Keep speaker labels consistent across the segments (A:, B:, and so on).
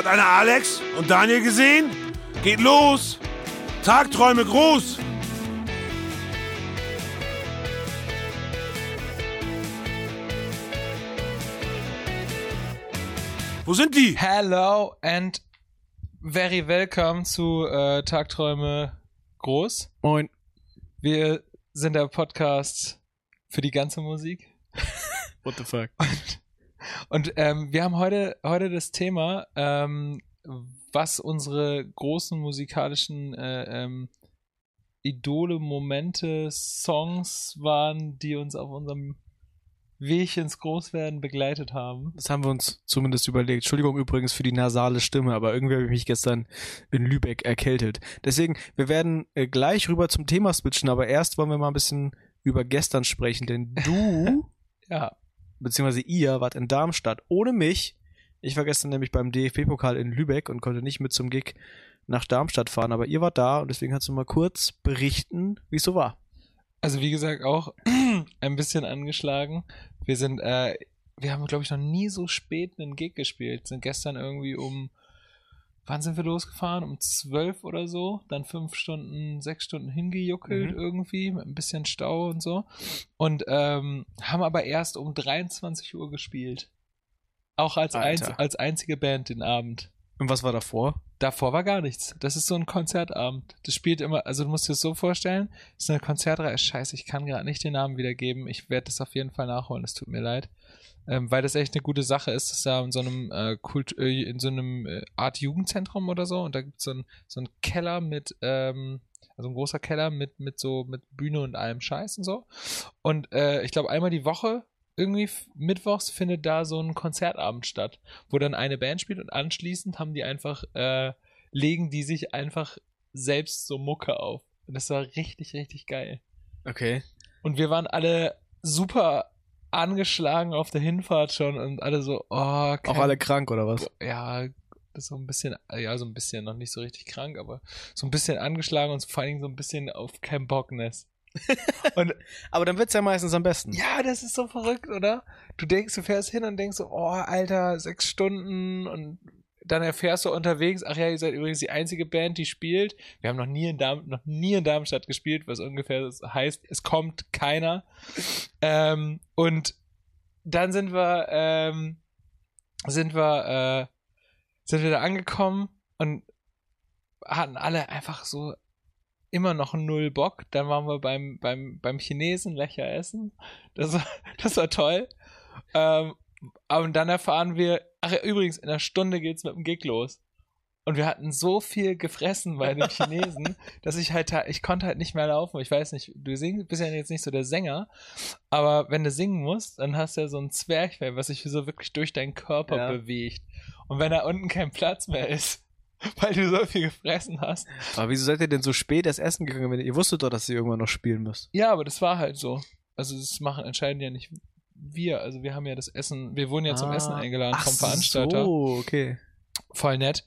A: Hat einer Alex und Daniel gesehen? Geht los! Tagträume groß! Wo sind die?
B: Hello and very welcome zu äh, Tagträume groß.
C: Moin.
B: Wir sind der Podcast für die ganze Musik.
C: What the fuck?
B: Und ähm, wir haben heute, heute das Thema, ähm, was unsere großen musikalischen äh, ähm, Idole, Momente, Songs waren, die uns auf unserem Weg ins Großwerden begleitet haben.
C: Das haben wir uns zumindest überlegt. Entschuldigung übrigens für die nasale Stimme, aber irgendwie habe ich mich gestern in Lübeck erkältet. Deswegen, wir werden äh, gleich rüber zum Thema switchen, aber erst wollen wir mal ein bisschen über gestern sprechen, denn du,
B: Ja,
C: beziehungsweise ihr, wart in Darmstadt ohne mich. Ich war gestern nämlich beim DFB-Pokal in Lübeck und konnte nicht mit zum Gig nach Darmstadt fahren, aber ihr wart da und deswegen kannst du mal kurz berichten, wie es so war.
B: also wie gesagt auch ein bisschen angeschlagen. Wir sind, äh, wir haben glaube ich noch nie so spät einen Gig gespielt. Sind gestern irgendwie um, wann sind wir losgefahren? Um zwölf oder so. Dann fünf Stunden, sechs Stunden hingejuckelt
C: Mhm.
B: irgendwie mit ein bisschen Stau und so. Und ähm, haben aber erst um 23 Uhr gespielt. Auch als, einz als einzige Band den Abend.
C: Und was war davor?
B: Davor war gar nichts. Das ist so ein Konzertabend. Das spielt immer, also du musst dir das so vorstellen, das ist eine Konzertreihe. Scheiße, ich kann gerade nicht den Namen wiedergeben. Ich werde das auf jeden Fall nachholen, es tut mir leid. Ähm, weil das echt eine gute Sache ist, das ist da in so einem äh, Kult, äh, in so einem äh, Art Jugendzentrum oder so und da gibt so es so einen Keller mit, ähm, also ein großer Keller mit, mit so, mit Bühne und allem Scheiß und so. Und äh, ich glaube, einmal die Woche, irgendwie mittwochs findet da so ein Konzertabend statt, wo dann eine Band spielt und anschließend haben die einfach, äh, legen die sich einfach selbst so Mucke auf. Und das war richtig, richtig geil.
C: Okay.
B: Und wir waren alle super angeschlagen auf der Hinfahrt schon und alle so, oh,
C: Auch
B: kein-
C: alle krank oder was?
B: ja, so ein bisschen, ja, so ein bisschen, noch nicht so richtig krank, aber so ein bisschen angeschlagen und vor allen Dingen so ein bisschen auf kein Bockness. Und
C: Aber dann wird's ja meistens am besten.
B: ja, das ist so verrückt, oder? Du denkst, du fährst hin und denkst so, oh, Alter, sechs Stunden und dann erfährst du unterwegs, ach ja, ihr seid übrigens die einzige Band, die spielt. Wir haben noch nie in, Darm noch nie in Darmstadt gespielt, was ungefähr heißt, es kommt keiner. Ähm, und dann sind wir, ähm, sind wir, äh, sind wir da angekommen und hatten alle einfach so immer noch null Bock. Dann waren wir beim, beim, beim Chinesen Lecher essen. Das war, das war toll. Ähm, aber dann erfahren wir, ach ja, übrigens, in einer Stunde geht's mit dem Gig los. Und wir hatten so viel gefressen bei dem Chinesen, dass ich halt, ich konnte halt nicht mehr laufen. Ich weiß nicht, du singst, bist ja jetzt nicht so der Sänger, aber wenn du singen musst, dann hast du ja so ein Zwerchfell, was sich so wirklich durch deinen Körper
C: Ja.
B: bewegt. Und wenn da unten kein Platz mehr ist, weil du so viel gefressen hast,
C: Aber wieso seid ihr denn so spät erst essen gegangen, wenn ihr, ihr wusstet doch, dass ihr irgendwann noch spielen müsst?
B: Ja, aber das war halt so. Also das machen entscheiden ja nicht wir. Also wir haben ja das Essen, wir wurden ja zum
C: Ah,
B: Essen eingeladen
C: ach
B: vom Veranstalter.
C: So, okay.
B: Voll nett.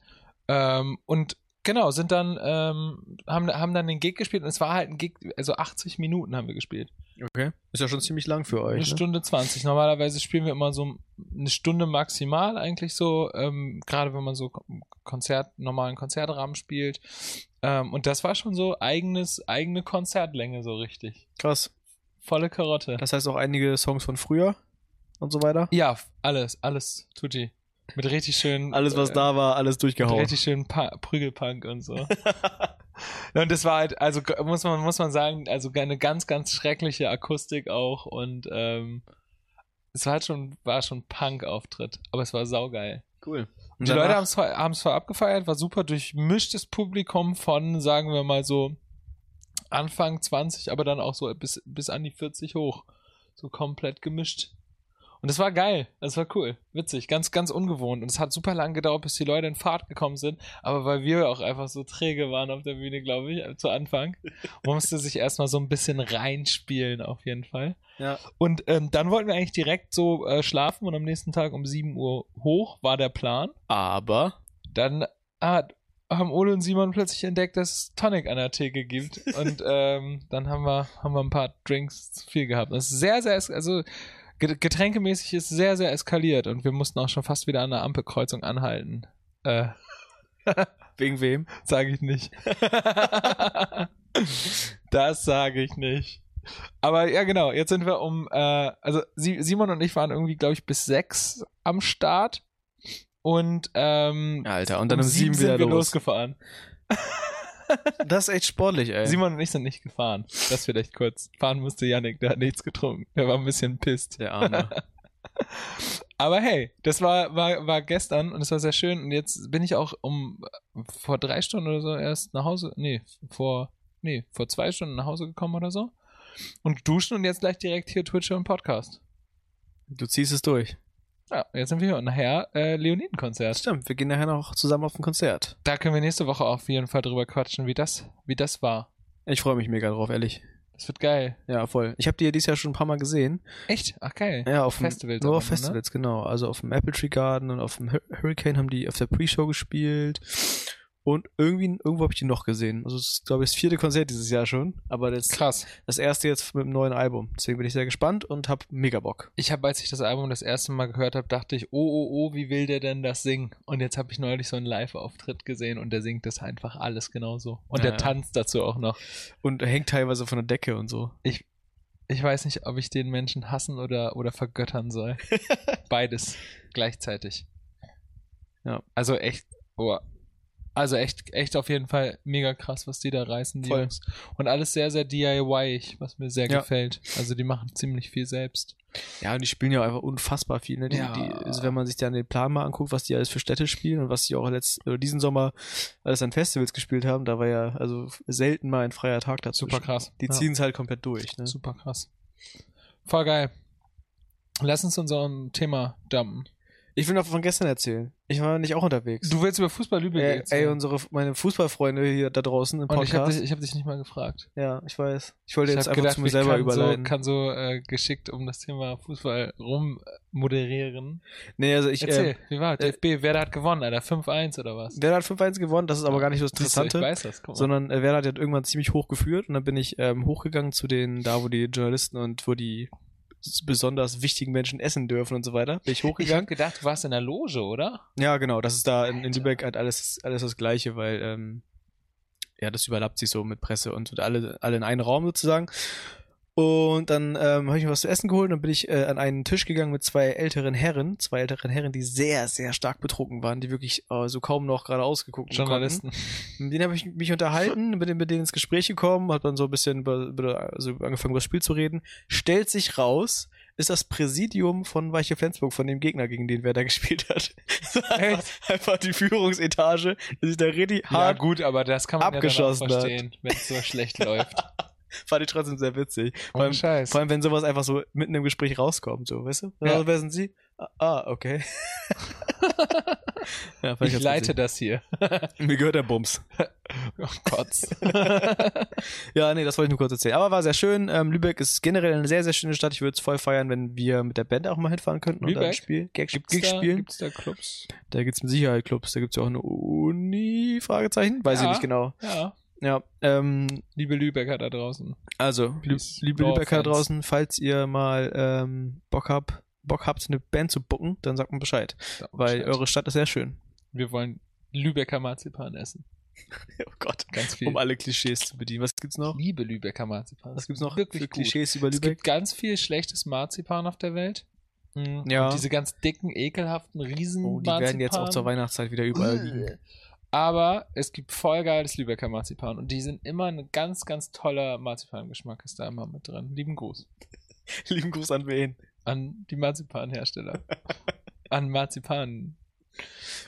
B: Ähm, und genau, sind dann, ähm, haben, haben dann den Gig gespielt und es war halt ein Gig, also 80 Minuten haben wir gespielt.
C: Okay. Ist ja schon ziemlich lang für euch.
B: Eine
C: Ne?
B: Stunde 20. Normalerweise spielen wir immer so eine Stunde maximal eigentlich so, ähm, gerade wenn man so Konzert, normalen Konzertrahmen spielt. Ähm, und das war schon so eigenes, eigene Konzertlänge so richtig.
C: Krass.
B: Volle Karotte.
C: Das heißt auch einige Songs von früher und so weiter.
B: Ja, alles, alles, tutti. Mit richtig schön.
C: Alles, was
B: äh,
C: da war, alles
B: Mit
C: durchgehauen.
B: richtig schön pa Prügelpunk und so. und das war halt, also muss man, muss man sagen, also eine ganz, ganz schreckliche Akustik auch und ähm, es war halt schon, war schon Punk-Auftritt, aber es war saugeil.
C: Cool.
B: Und die Leute haben es voll abgefeiert, war super durchmischtes Publikum von, sagen wir mal so, Anfang 20, aber dann auch so bis, bis an die 40 hoch. So komplett gemischt. Und das war geil, das war cool, witzig, ganz, ganz ungewohnt. Und es hat super lang gedauert, bis die Leute in Fahrt gekommen sind, aber weil wir auch einfach so träge waren auf der Bühne, glaube ich, zu Anfang, musste sich erstmal so ein bisschen reinspielen, auf jeden Fall.
C: Ja.
B: Und ähm, dann wollten wir eigentlich direkt so äh, schlafen und am nächsten Tag um 7 Uhr hoch war der Plan.
C: Aber
B: Dann hat, haben Ole und Simon plötzlich entdeckt, dass es Tonic an der Theke gibt. und ähm, dann haben wir, haben wir ein paar Drinks zu viel gehabt. Das ist sehr, sehr, es- also getränkemäßig ist sehr, sehr eskaliert und wir mussten auch schon fast wieder an der Ampelkreuzung anhalten. Äh,
C: Wegen wem?
B: sage ich nicht. das sage ich nicht. Aber ja, genau, jetzt sind wir um, äh, also Simon und ich waren irgendwie, glaube ich, bis sechs am Start. Und ähm,
C: Alter, und dann
B: um
C: um sieben
B: sind
C: wieder
B: wir
C: los.
B: losgefahren.
C: Das ist echt sportlich, ey.
B: Simon und ich sind nicht gefahren. Das vielleicht kurz. Fahren musste Yannick, der hat nichts getrunken. Der war ein bisschen pisst.
C: Der Arme.
B: Aber hey, das war, war, war gestern und es war sehr schön. Und jetzt bin ich auch um vor drei Stunden oder so erst nach Hause. Nee, vor, nee, vor zwei Stunden nach Hause gekommen oder so. Und duschen und jetzt gleich direkt hier Twitch und Podcast.
C: Du ziehst es durch.
B: Ja, jetzt sind wir hier und nachher äh, Leoniden-Konzert.
C: Stimmt, wir gehen nachher noch zusammen auf ein Konzert.
B: Da können wir nächste Woche auf jeden Fall drüber quatschen, wie das, wie das war.
C: Ich freue mich mega drauf, ehrlich.
B: Das wird geil.
C: Ja, voll. Ich habe die ja dieses Jahr schon ein paar Mal gesehen.
B: Echt? Ach geil.
C: Ja, auf dem,
B: Festivals
C: Nur
B: aber
C: auf
B: nur, ne?
C: Festivals, genau. Also auf dem Apple Tree Garden und auf dem Hur- Hurricane haben die auf der Pre-Show gespielt. Und irgendwie, irgendwo habe ich die noch gesehen. Also es ist, glaube ich, das vierte Konzert dieses Jahr schon. Aber das,
B: Krass.
C: das erste jetzt mit dem neuen Album. Deswegen bin ich sehr gespannt und habe mega Bock.
B: Ich habe, als ich das Album das erste Mal gehört habe, dachte ich, oh, oh, oh, wie will der denn das singen? Und jetzt habe ich neulich so einen Live-Auftritt gesehen und der singt das einfach alles genauso. Und
C: Ja,
B: der tanzt dazu auch noch.
C: Und hängt teilweise von der Decke und so.
B: Ich weiß nicht, ob ich den Menschen hassen oder, oder vergöttern soll. Beides gleichzeitig.
C: Ja.
B: Also echt, oh, also echt, echt auf jeden Fall mega krass, was die da reißen, die
C: Voll.
B: Jungs. Und alles sehr, sehr DIY, was mir sehr
C: Ja.
B: gefällt. Also die machen ziemlich viel selbst.
C: Ja, und die spielen ja einfach unfassbar viel. Ne? Die,
B: Ja.
C: die, also wenn man sich dann den Plan mal anguckt, was die alles für Städte spielen und was die auch letzt, oder diesen Sommer alles an Festivals gespielt haben, da war ja also selten mal ein freier Tag dazu.
B: Super krass.
C: Die
B: Ja.
C: ziehen es halt komplett durch. Ne?
B: Super krass. Voll geil. Lass uns unser Thema dumpen.
C: Ich will noch von gestern erzählen. Ich war nicht auch unterwegs.
B: Du willst über Fußball Lübeck
C: Ey,
B: erzählen.
C: ey, unsere, meine Fußballfreunde hier da draußen im
B: Und ich habe
C: Podcast.
B: dich, ich hab dich nicht mal gefragt.
C: ja, ich weiß. Ich wollte
B: Ich
C: jetzt einfach
B: gedacht,
C: zu mir
B: ich
C: selber
B: kann
C: überleiten.
B: so, kann so äh, geschickt um das Thema Fußball rummoderieren.
C: nee, also ich,
B: Erzähl,
C: äh,
B: wie war
C: äh,
B: DFB? Wer hat gewonnen, Alter? 5-1 oder was?
C: Werder hat 5-1 gewonnen, das ist aber gar nicht so das Interessante.
B: Ich weiß das, guck mal.
C: sondern äh, Werder hat ja irgendwann ziemlich hoch geführt und dann bin ich ähm, hochgegangen zu den, da wo die Journalisten und wo die besonders wichtigen Menschen essen dürfen und so weiter. Bin ich
B: ich habe
C: hochgegangen.
B: gedacht, du warst in der Loge, oder?
C: ja, genau, das ist da in, in. Lübeck halt alles, alles das Gleiche, weil ähm, ja, das überlappt sich so mit Presse und alle, alle in einen Raum sozusagen. Und dann ähm, habe ich mir was zu essen geholt und dann bin ich äh, an einen Tisch gegangen mit zwei älteren Herren, zwei älteren Herren, die sehr, sehr stark betrunken waren, die wirklich äh, so kaum noch gerade ausgeguckt konnten.
B: Journalisten.
C: Mit denen habe ich mich unterhalten, mit denen, mit denen ins Gespräch gekommen, hat dann so ein bisschen über, über, also angefangen, über das Spiel zu reden. Stellt sich raus, ist das Präsidium von Weiche Flensburg, von dem Gegner, gegen den wer da gespielt hat. einfach, einfach die Führungsetage, dass ich da richtig
B: Ja,
C: hart,
B: gut, aber das kann man
C: abgeschossen
B: ja dann auch verstehen, wenn es so schlecht läuft.
C: fand ich trotzdem sehr witzig. Vor allem,
B: Scheiß.
C: vor allem, wenn sowas einfach so mitten im Gespräch rauskommt, so, weißt du?
B: Ja.
C: Ja. Wer sind Sie? Ah, Ah, okay. ja,
B: ich
C: ganz
B: leite
C: witzig.
B: das hier.
C: Mir gehört der Bums.
B: Oh Gott.
C: Ja, nee, das wollte ich nur kurz erzählen. Aber war sehr schön. Ähm, Lübeck ist generell eine sehr, sehr schöne Stadt. Ich würde es voll feiern, wenn wir mit der Band auch mal hinfahren könnten und ein
B: Lübeck?
C: Spiel, Gag,
B: Gibt's
C: Gig
B: da,
C: spielen.
B: gibt's da Clubs?
C: Da gibt's mit Sicherheit Clubs. Da gibt's ja auch eine Uni, Fragezeichen. Weiß ich
B: Ja.
C: nicht genau.
B: Ja.
C: Ja, ähm,
B: Liebe Lübecker da draußen.
C: also, lü liebe Lübecker da draußen, falls ihr mal ähm, Bock habt, Bock habt, eine Band zu booken, dann sagt mir Bescheid.
B: Sag
C: Weil
B: Bescheid.
C: eure Stadt ist sehr schön.
B: Wir wollen Lübecker Marzipan essen.
C: Oh Gott.
B: Ganz viel.
C: Um alle Klischees zu bedienen. Was gibt's noch?
B: Ich liebe Lübecker Marzipan.
C: Was gibt's noch
B: Wirklich
C: für
B: gut.
C: Klischees über
B: Es
C: Lübeck?
B: gibt ganz viel schlechtes Marzipan auf der Welt. Mhm.
C: Ja.
B: Und diese ganz dicken, ekelhaften Riesen
C: Oh, die werden jetzt auch zur Weihnachtszeit wieder überall liegen.
B: Aber es gibt voll geiles Lübecker Marzipan und die sind immer ein ganz, ganz toller Marzipangeschmack ist da immer mit drin. Lieben Gruß
C: Lieben Gruß an wen?
B: an die Marzipanhersteller. an Marzipan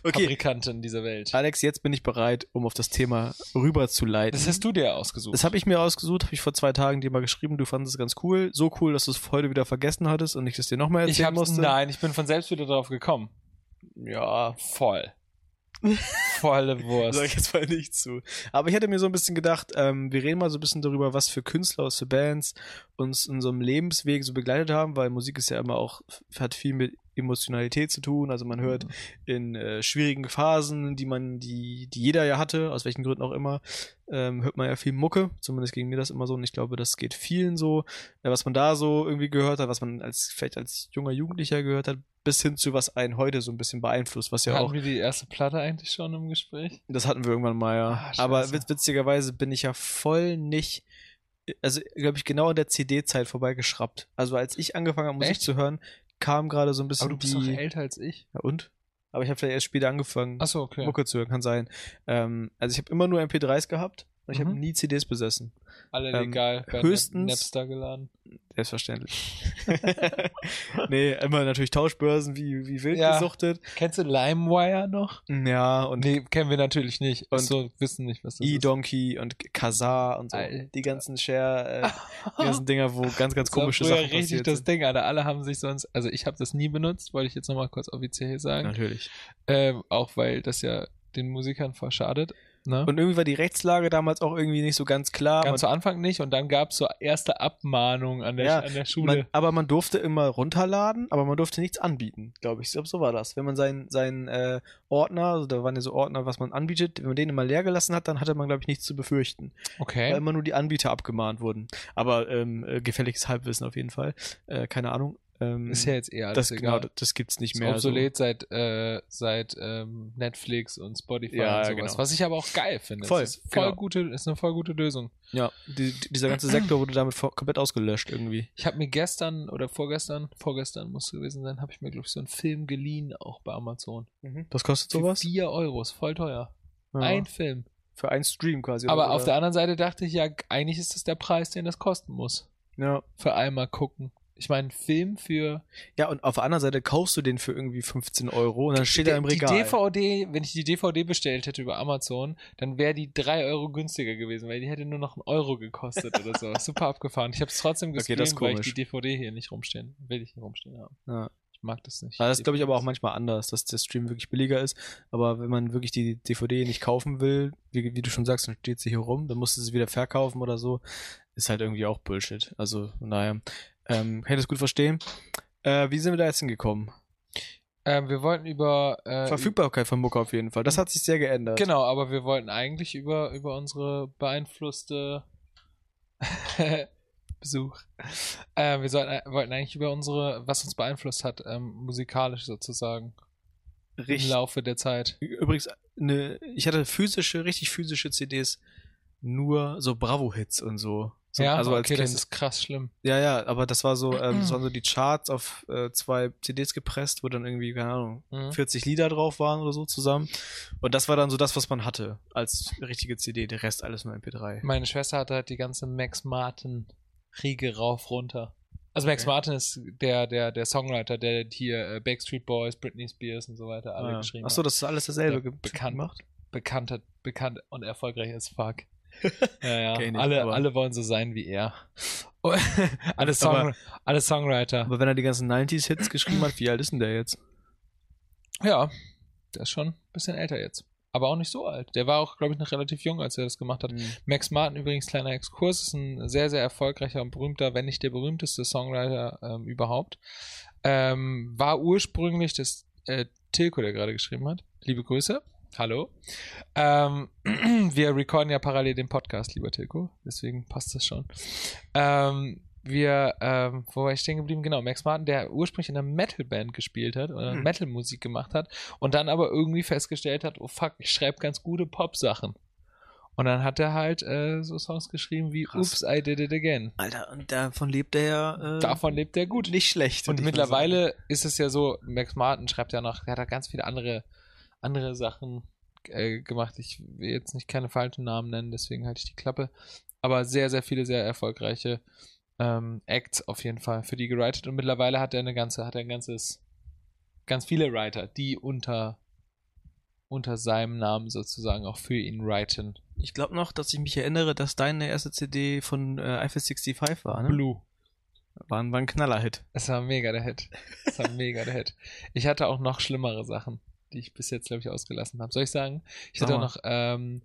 C: Okay,
B: Fabrikanten dieser Welt.
C: Alex, jetzt bin ich bereit, um auf das Thema rüberzuleiten.
B: Das hast du dir ausgesucht.
C: Das habe ich mir ausgesucht, habe ich vor zwei Tagen dir mal geschrieben. Du fandest es ganz cool. So cool, dass du es heute wieder vergessen hattest und ich das dir nochmal
B: ich
C: erzählen
B: hab's,
C: musste.
B: nein, ich bin von selbst wieder drauf gekommen.
C: Ja,
B: Voll. Volle Wurst.
C: sag ich jetzt mal nicht zu. Aber ich hatte mir so ein bisschen gedacht, ähm, wir reden mal so ein bisschen darüber, was für Künstler, was für Bands uns in so einem Lebensweg so begleitet haben, weil Musik ist ja immer auch, hat viel mit Emotionalität zu tun. Also man hört in äh, schwierigen Phasen, die man, die, die jeder ja hatte, aus welchen Gründen auch immer, ähm, hört man ja viel Mucke. Zumindest ging mir das immer so und ich glaube, das geht vielen so. Äh, was man da so irgendwie gehört hat, was man als vielleicht als junger Jugendlicher gehört hat, bis hin zu was einen heute so ein bisschen beeinflusst, was ja
B: Hatten
C: auch,
B: wir die erste Platte eigentlich schon im Gespräch?
C: das hatten wir irgendwann mal, ja.
B: Ah.
C: Aber witz, witzigerweise bin ich ja voll nicht, also glaube ich, genau in der CD-Zeit vorbeigeschraubt. Also als ich angefangen habe, Musik
B: Echt?
C: zu hören, kam gerade so ein
B: Aber
C: bisschen
B: du bist
C: die.
B: doch älter als ich.
C: Ja, und? Aber ich habe vielleicht erst später angefangen,
B: Achso, okay.
C: Mucke zu hören, kann sein. Ähm, also ich habe immer nur MP3s gehabt und ich habe
B: Mhm.
C: nie CDs besessen.
B: Alle
C: Ähm,
B: legal.
C: höchstens-
B: Napster geladen.
C: Selbstverständlich. nee, immer natürlich Tauschbörsen wie, wie wild
B: Ja.
C: gesuchtet.
B: Kennst du LimeWire noch?
C: Ja, und
B: Nee, kennen wir natürlich nicht.
C: Und
B: so wissen nicht, was das ist.
C: E-Donkey und Kazaa und so.
B: Alter.
C: Die ganzen Share, äh, die ganzen Dinger, wo ganz, ganz
B: Das war
C: komische Sachen
B: richtig
C: passiert
B: das
C: sind.
B: Ding, Alter. Alle haben sich sonst, also ich habe das nie benutzt, wollte ich jetzt nochmal kurz offiziell hier sagen.
C: Natürlich.
B: Ähm, auch weil das ja den Musikern verschadet. Ne?
C: Und irgendwie war die Rechtslage damals auch irgendwie nicht so ganz klar.
B: Ganz zu Anfang nicht und dann gab es so erste Abmahnungen an der,
C: Ja,
B: an der Schule.
C: man, aber man durfte immer runterladen, aber man durfte nichts anbieten, glaube ich. Ich glaube, so war das. Wenn man seinen, seinen äh, Ordner, also da waren ja so Ordner, was man anbietet, wenn man den immer leer gelassen hat, dann hatte man, glaube ich, nichts zu befürchten. Weil
B: okay.
C: immer nur die Anbieter abgemahnt wurden. Aber ähm, äh, gefälliges Halbwissen auf jeden Fall. Äh, keine Ahnung. Ähm,
B: Ist ja jetzt eher alles
C: das,
B: egal.
C: genau, das gibt's nicht
B: Ist
C: mehr. also
B: obsolet seit, äh, seit ähm, Netflix und Spotify
C: Ja,
B: und sowas.
C: genau.
B: Was ich aber auch geil finde.
C: Voll,
B: Das ist, voll
C: genau.
B: gute, ist eine voll gute Lösung.
C: So. Ja, die, die, dieser ganze Sektor wurde damit komplett ausgelöscht irgendwie.
B: Ich habe mir gestern oder vorgestern, vorgestern muss gewesen sein, habe ich mir, glaube ich, so einen Film geliehen, auch bei Amazon.
C: Was kostet sowas?
B: 4 Euro, ist voll teuer.
C: Ja.
B: Ein Film.
C: Für einen Stream quasi.
B: Aber
C: oder?
B: auf der anderen Seite dachte ich, ja, eigentlich ist das der Preis, den das kosten muss.
C: ja.
B: Für einmal gucken. Ich meine, Film für.
C: ja, und auf der anderen Seite kaufst du den für irgendwie 15 Euro und dann steht er im
B: Die
C: Regal.
B: DVD, wenn ich die DVD bestellt hätte über Amazon, dann wäre die 3 Euro günstiger gewesen, weil die hätte nur noch einen Euro gekostet oder so. Super abgefahren. Ich habe es trotzdem
C: Okay, das ist
B: weil ich die DVD hier nicht rumstehen. Will ich nicht rumstehen haben.
C: Ja.
B: Ich mag das nicht.
C: Also das glaube ich aber auch manchmal anders, dass der Stream wirklich billiger ist. Aber wenn man wirklich die DVD nicht kaufen will, wie, wie du schon sagst, dann steht sie hier rum, dann musst du sie wieder verkaufen oder so. Ist halt irgendwie auch Bullshit. Also daher ähm, kann ich das gut verstehen. Äh, wie sind wir da jetzt hingekommen?
B: Ähm, wir wollten über. Äh,
C: Verfügbarkeit von Mucke auf jeden Fall. Das hat sich sehr geändert.
B: Genau, aber wir wollten eigentlich über, über unsere beeinflusste Besuch. Äh, wir sollten, wollten eigentlich über unsere, was uns beeinflusst hat, ähm, musikalisch sozusagen, im
C: Richtig.
B: Laufe der Zeit.
C: Übrigens, ne, ich hatte physische, richtig physische CDs, nur so Bravo-Hits und so. So
B: ja,
C: also als
B: okay, das
C: Kind.
B: ist krass schlimm.
C: Ja, ja, aber das war so, ähm, das waren so die Charts auf äh, zwei CDs gepresst, wo dann irgendwie, keine Ahnung,
B: Mhm.
C: 40 Lieder drauf waren oder so zusammen. Und das war dann so das, was man hatte als richtige CD. Der Rest alles nur MP3.
B: Meine Schwester hatte halt die ganze Max Martin Riege rauf runter. Also Max
C: Okay.
B: Martin ist der, der, der Songwriter, der hier äh, Backstreet Boys, Britney Spears und so weiter alle
C: Ah,
B: geschrieben
C: Achso,
B: hat.
C: das ist alles dasselbe
B: Ja,
C: ge-
B: bekannt.
C: gemacht.
B: Bekannt, bekannt und erfolgreich as fuck. ja, ja. Alle,
C: aber-
B: alle wollen so sein wie er. Oh, alle, Song,
C: Aber-
B: alle Songwriter.
C: Aber wenn er die ganzen 90s-Hits geschrieben hat, wie alt ist denn der jetzt?
B: Ja, der ist schon ein bisschen älter jetzt. Aber auch nicht so alt. Der war auch, glaube ich, noch relativ jung, als er das gemacht hat. Max Martin, übrigens, kleiner Exkurs, ist ein sehr, sehr erfolgreicher und berühmter, wenn nicht der berühmteste Songwriter ähm, überhaupt. Ähm, war ursprünglich das äh, Tilko, der gerade geschrieben hat. Liebe Grüße. Hallo. Ähm, wir recorden ja parallel den Podcast, lieber Tilko. Deswegen passt das schon. Ähm, wir, ähm, wo war ich stehen geblieben? Genau, Max Martin, der ursprünglich in einer Metal-Band gespielt hat oder
C: Hm.
B: Metal-Musik gemacht hat und dann aber irgendwie festgestellt hat, oh fuck, ich schreibe ganz gute Pop-Sachen. Und dann hat er halt äh, so Songs geschrieben wie
C: Krass.
B: Oops, I Did It Again.
C: Alter, und davon lebt er ja äh,
B: Davon lebt er gut.
C: nicht schlecht.
B: Und mittlerweile ist es ja so, Max Martin schreibt ja noch, er hat da ganz viele andere, andere Sachen äh, gemacht. Ich will jetzt nicht keine falschen Namen nennen, deswegen halte ich die Klappe. Aber sehr, sehr viele sehr erfolgreiche ähm, Acts auf jeden Fall für die gewritet. Und mittlerweile hat er eine ganze, hat er ein ganzes, ganz viele Writer, die unter, unter seinem Namen sozusagen auch für ihn writen.
C: Ich glaube noch, dass ich mich erinnere, dass deine erste CD von äh, Eiffel 65 war, ne?
B: Blue.
C: War, ein- war ein Knaller-Hit.
B: Es war mega der Hit. Es war mega der Hit. Ich hatte auch noch schlimmere Sachen, die ich bis jetzt, glaube ich, ausgelassen habe. Soll ich sagen? Ich
C: Sag
B: hatte auch noch ähm,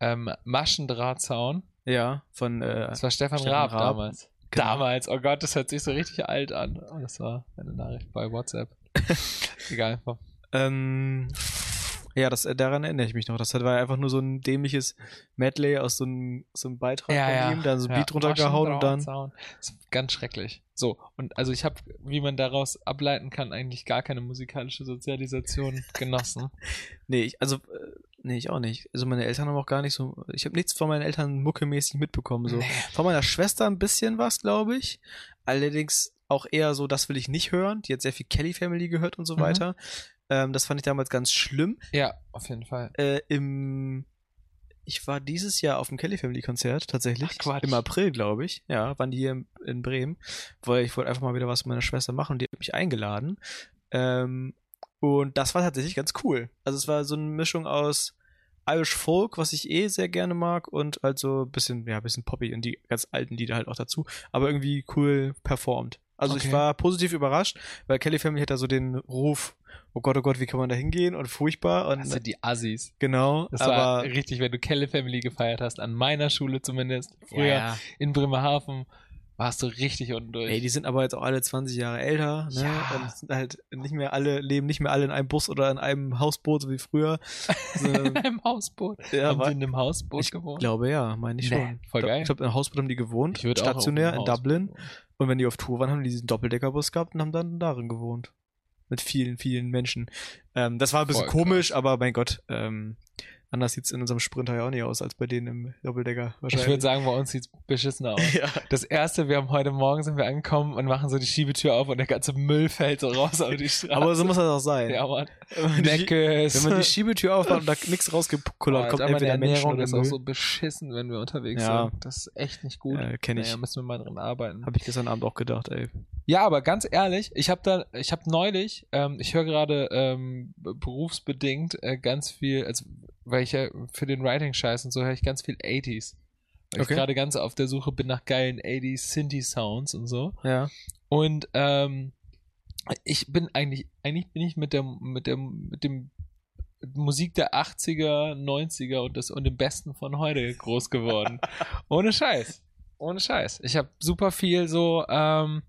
B: ähm, Maschendrahtzaun.
C: Ja, von äh,
B: Das war Stefan,
C: Stefan
B: Raab,
C: Raab.
B: damals.
C: Genau.
B: Damals, oh Gott, das hört sich so richtig alt an. Oh, das war eine Nachricht bei WhatsApp. Egal.
C: ähm, Ja, das, äh, daran erinnere ich mich noch. Das war einfach nur so ein dämliches Medley aus so einem, so einem Beitrag von ihm, dann so ein Beat runtergehauen und dann.
B: Ist ganz schrecklich. So, und also ich habe, wie man daraus ableiten kann, eigentlich gar keine musikalische Sozialisation genossen.
C: Nee, ich, also, äh, nee, ich auch nicht. Also meine Eltern haben auch gar nicht so, ich habe nichts von meinen Eltern muckemäßig mitbekommen. So.
B: Nee.
C: Von meiner Schwester ein bisschen was, glaube ich. Allerdings auch eher so, das will ich nicht hören. Die hat sehr viel Kelly Family gehört und so
B: Mhm.
C: weiter. Ähm, das fand ich damals ganz schlimm.
B: Ja, auf jeden Fall.
C: Äh, Im ich war dieses Jahr auf dem Kelly Family Konzert tatsächlich.
B: Ach, Quatsch.
C: Im April, glaube ich. Ja, waren die hier in, in Bremen. Weil ich wollte einfach mal wieder was mit meiner Schwester machen und die hat mich eingeladen. Ähm, und das war tatsächlich ganz cool. Also es war so eine Mischung aus Irish Folk, was ich eh sehr gerne mag, und halt so ein bisschen, ja, ein bisschen poppy und die ganz alten Lieder halt auch dazu, aber irgendwie cool performt. Also ich
B: Okay.
C: war positiv überrascht, weil Kelly Family hat da so den Ruf, oh Gott, oh Gott, wie kann man da hingehen und furchtbar und
B: Das sind die Assis.
C: genau,
B: Das war
C: aber
B: richtig, wenn du Kelly Family gefeiert hast, an meiner Schule zumindest, früher
C: ja,
B: in Bremerhaven, warst du richtig unten durch.
C: Ey, die sind aber jetzt auch alle 20 Jahre älter, ne?
B: Ja.
C: Und sind halt nicht mehr alle, leben nicht mehr alle in einem Bus oder in einem Hausboot, so wie früher. So,
B: in einem Hausboot.
C: ja,
B: Haben
C: war,
B: die in einem Hausboot
C: ich
B: gewohnt?
C: glaube ja, meine ich
B: Nee,
C: schon.
B: voll
C: Ich
B: geil.
C: Ich glaube, in einem Hausboot haben die gewohnt,
B: Ich
C: stationär in
B: Hausboot
C: Dublin.
B: wohnen.
C: Und wenn die auf Tour waren, haben die diesen Doppeldeckerbus gehabt und haben dann darin gewohnt. Mit vielen, vielen Menschen. Ähm, das war ein bisschen
B: Voll
C: komisch, aber mein Gott, ähm, anders sieht's in unserem Sprinter ja auch nicht aus als bei denen im Doppeldecker
B: Ich
C: wahrscheinlich.
B: würde sagen, bei uns sieht's beschissener aus.
C: ja.
B: Das erste, wir haben heute Morgen sind wir angekommen und machen so die Schiebetür auf und der ganze Müll fällt so raus auf die Straße.
C: Aber so muss das auch sein.
B: ja, Mann.
C: Wenn man die-
B: Neckes.
C: Wenn man die Schiebetür aufmacht und da nichts rausgekullert, kommt
B: aber
C: entweder
B: meine
C: Menschen
B: Ernährung
C: oder
B: ist auch so beschissen, wenn wir unterwegs
C: Ja.
B: sind. Das ist echt nicht gut.
C: Äh, kenn ich.
B: Naja, müssen wir mal dran arbeiten.
C: Habe ich gestern Abend auch gedacht, ey.
B: Ja, aber ganz ehrlich, ich habe da, ich habe neulich, ähm, ich höre gerade ähm, berufsbedingt äh, ganz viel, also weil ich ja für den Writing-Scheiß und so höre ich ganz viel 80s. Weil
C: Okay.
B: ich gerade ganz auf der Suche bin nach geilen 80s Synthi-Sounds und so.
C: Ja.
B: Und ähm, ich bin eigentlich, eigentlich bin ich mit der, mit der, mit dem Musik der 80er, 90er und das und dem Besten von heute groß geworden. Ohne Scheiß. Ohne Scheiß. Ich habe super viel so ähm,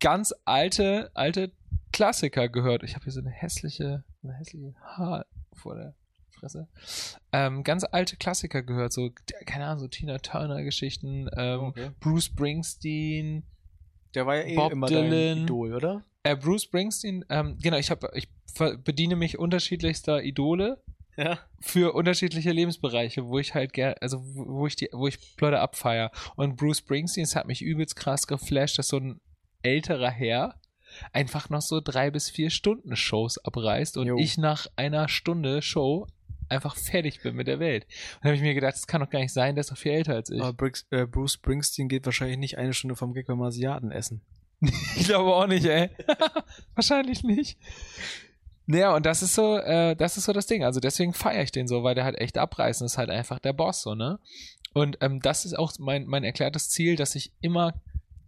B: ganz alte, alte Klassiker gehört. Ich habe hier so eine hässliche, eine hässliche Haar vor der Fresse. Ähm, ganz alte Klassiker gehört, so, keine Ahnung, so Tina Turner-Geschichten, ähm, Bruce Springsteen,
C: Der war ja eh
B: Bob
C: immer
B: Dylan.
C: dein Idol, oder?
B: Äh, Bruce Springsteen, ähm, genau, ich habe, ich bediene mich unterschiedlichster Idole
C: Ja.
B: für unterschiedliche Lebensbereiche, wo ich halt gerne, also wo ich die, wo ich Leute abfeier. Und Bruce Springsteen, das hat mich übelst krass geflasht, dass so ein älterer Herr einfach noch so drei bis vier Stunden Shows abreißt und
C: Jo.
B: ich nach einer Stunde Show einfach fertig bin mit der Welt. Und da habe ich mir gedacht, das kann doch gar nicht sein, der ist doch viel älter als ich.
C: Aber Briggs, äh, Bruce Springsteen geht wahrscheinlich nicht eine Stunde vom Gag beim Asiaten essen.
B: Ich glaube auch nicht, ey. Wahrscheinlich nicht. Naja, und das ist so, äh, das ist so das Ding. Also deswegen feiere ich den so, weil der halt echt abreißen ist halt einfach der Boss, so, ne? Und ähm, das ist auch mein, mein erklärtes Ziel, dass ich immer,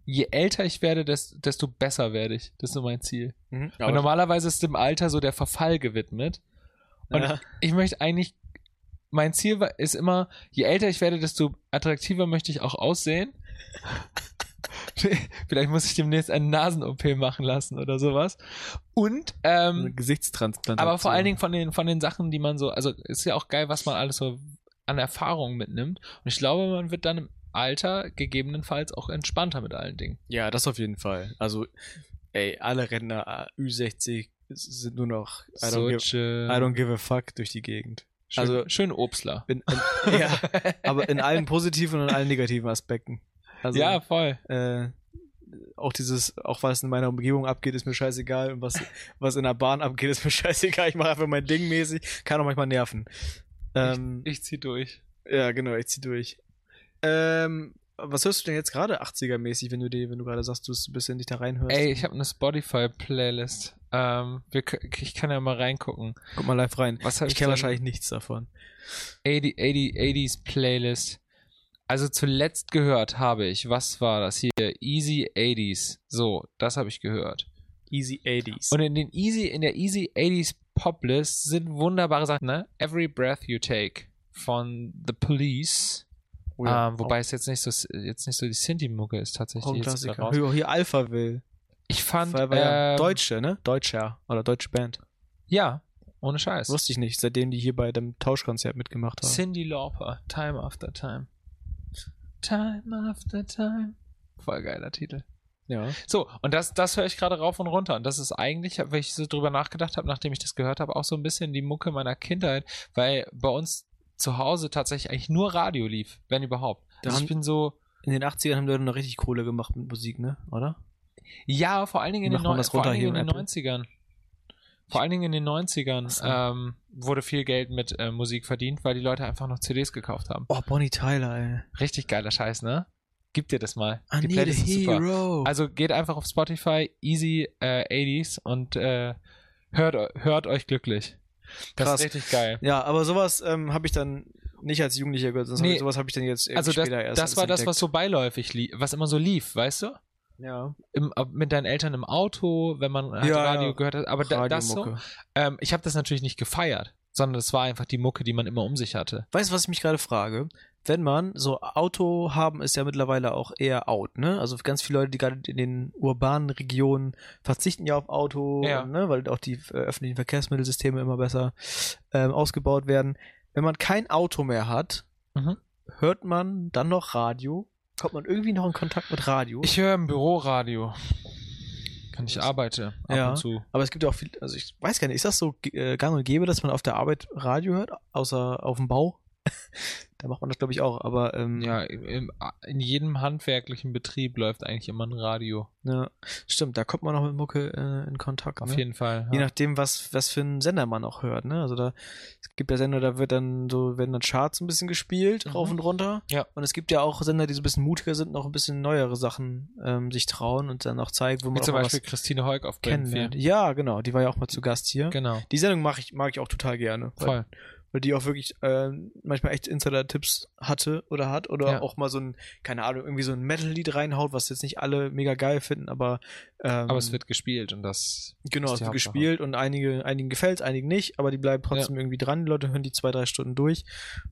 B: je älter ich werde, des, desto besser werde ich. Das ist so mein Ziel.
C: Mhm.
B: und normalerweise ist dem Alter so der Verfall gewidmet. Und
C: ja.
B: ich möchte eigentlich, mein Ziel ist immer, je älter ich werde, desto attraktiver möchte ich auch aussehen. Vielleicht muss ich demnächst eine Nasen-OP machen lassen oder sowas. Und, ähm,
C: Gesichtstransplantation.
B: aber vor allen Dingen von den, von den Sachen, die man so, also ist ja auch geil, was man alles so an Erfahrung mitnimmt. Und ich glaube, man wird dann im Alter gegebenenfalls auch entspannter mit allen Dingen.
C: Ja, das auf jeden Fall. Also, ey, alle Rentner äh, Ü60 sind nur noch I don't, give,
B: Soche,
C: I don't give a fuck durch die Gegend.
B: schön,
C: also-
B: schön Obstler.
C: In, in, ja, aber in allen positiven und in allen negativen Aspekten. Also,
B: ja, voll.
C: äh, auch dieses, auch was in meiner Umgebung abgeht, ist mir scheißegal und was, was in der Bahn abgeht, ist mir scheißegal. Ich mache einfach mein Ding mäßig, kann auch manchmal nerven. Ähm,
B: Ich zieh durch.
C: ja, genau, ich zieh durch. Ähm, was hörst du denn jetzt gerade 80er-mäßig, wenn du die, wenn du gerade sagst, du ein bisschen nicht da reinhörst?
B: Ey, ich habe eine Spotify-Playlist. Ähm, wir, ich kann ja mal reingucken.
C: Guck mal live rein.
B: Was
C: Ich
B: ich
C: kenne wahrscheinlich nichts davon.
B: 80, 80, 80s Playlist. Also zuletzt gehört habe ich, was war das hier? Easy 80s. So, das habe ich gehört.
C: Easy 80s.
B: Und in den Easy, in der Easy 80s Poplist sind wunderbare Sachen, ne? Every Breath You Take von The Police.
C: Oh ja,
B: ähm, wobei es jetzt nicht so jetzt nicht so die Sinti-Mucke ist tatsächlich.
C: ein
B: jetzt.
C: Hier, hier Alpha will.
B: Ich fand
C: Weil ja
B: ähm,
C: Deutsche, ne? Deutscher. Oder deutsche Band.
B: Ja. Ohne Scheiß.
C: Wusste ich nicht, seitdem die hier bei dem Tauschkonzert mitgemacht haben.
B: Cindy Lauper, Time After Time. Time After Time. Voll geiler Titel.
C: Ja.
B: So, und das, das höre ich gerade rauf und runter. Und das ist eigentlich, wenn ich so drüber nachgedacht habe, nachdem ich das gehört habe, auch so ein bisschen die Mucke meiner Kindheit, weil bei uns zu Hause tatsächlich eigentlich nur Radio lief, wenn überhaupt.
C: Da
B: Also ich bin so,
C: In den 80ern haben Leute noch richtig Kohle gemacht mit Musik, ne? Oder?
B: ja, vor allen Dingen in den, Neu- vor allen Dingen in den
C: Apple?
B: 90ern. Vor allen Dingen in den 90ern
C: Ach so.
B: ähm, wurde viel Geld mit äh, Musik verdient, weil die Leute einfach noch CDs gekauft haben.
C: Oh, Bonnie Tyler, ey.
B: Richtig geiler Scheiß, ne? Gib dir das mal.
C: I
B: die
C: need a hero.
B: Also geht einfach auf Spotify, easy äh, 80s und äh, hört, hört euch glücklich. Das
C: Krass.
B: ist richtig geil.
C: ja, aber sowas ähm, habe ich dann nicht als Jugendlicher gehört, sondern
B: Nee.
C: sowas habe ich dann jetzt
B: Also das,
C: später erst
B: das war das, was so beiläufig lief, was immer so lief, weißt du?
C: Ja.
B: Im, mit deinen Eltern im Auto, wenn man halt
C: Ja,
B: Radio
C: ja.
B: gehört hat. Aber da, das so, ähm, ich habe das natürlich nicht gefeiert, sondern es war einfach die Mucke, die man immer um sich hatte.
C: Weißt du, was ich mich gerade frage? Wenn man so Auto haben, ist ja mittlerweile auch eher out, ne? Also ganz viele Leute, die gerade in den urbanen Regionen verzichten ja auf Auto,
B: Ja.
C: ne? weil auch die äh, öffentlichen Verkehrsmittelsysteme immer besser ähm, ausgebaut werden. Wenn man kein Auto mehr hat,
B: Mhm.
C: hört man dann noch Radio? Kommt man irgendwie noch in Kontakt mit Radio?
B: Ich höre im Büroradio. Wenn ich arbeite, ab
C: Ja.
B: und zu.
C: Aber es gibt ja auch viel, also ich weiß gar nicht, ist das so äh, gang und gäbe, dass man auf der Arbeit Radio hört, außer auf dem Bau? da macht man das, glaube ich, auch, aber ähm,
B: Ja, im, in jedem handwerklichen Betrieb läuft eigentlich immer ein Radio.
C: Ja, stimmt, da kommt man noch mit Mucke äh, in Kontakt.
B: Auf
C: ne?
B: jeden Fall.
C: Je
B: Ja.
C: nachdem, was, was für einen Sender man auch hört, ne? Also da, es gibt ja Sender, da wird dann so, werden dann Charts ein bisschen gespielt,
B: Mhm.
C: rauf und runter.
B: Ja.
C: Und es gibt ja auch Sender, die so ein bisschen mutiger sind, noch ein bisschen neuere Sachen ähm, sich trauen und dann auch zeigen, wo
B: Wie
C: man
B: zum
C: auch mal
B: Beispiel
C: was
B: Christine Heuk auf Bremen 4.
C: kennenlernt. Ja, genau, die war ja auch mal zu Gast hier.
B: Genau.
C: Die Sendung mag ich, mag ich auch total gerne.
B: Voll.
C: Weil die auch wirklich äh, manchmal echt Insider-Tipps hatte oder hat oder
B: Ja.
C: auch mal so ein, keine Ahnung, irgendwie so ein Metal-Lied reinhaut, was jetzt nicht alle mega geil finden, aber ähm,
B: Aber es wird gespielt und das
C: Genau, es wird gespielt und einige, einigen gefällt einigen nicht, aber die bleiben trotzdem irgendwie dran. Die Leute hören die zwei, drei Stunden durch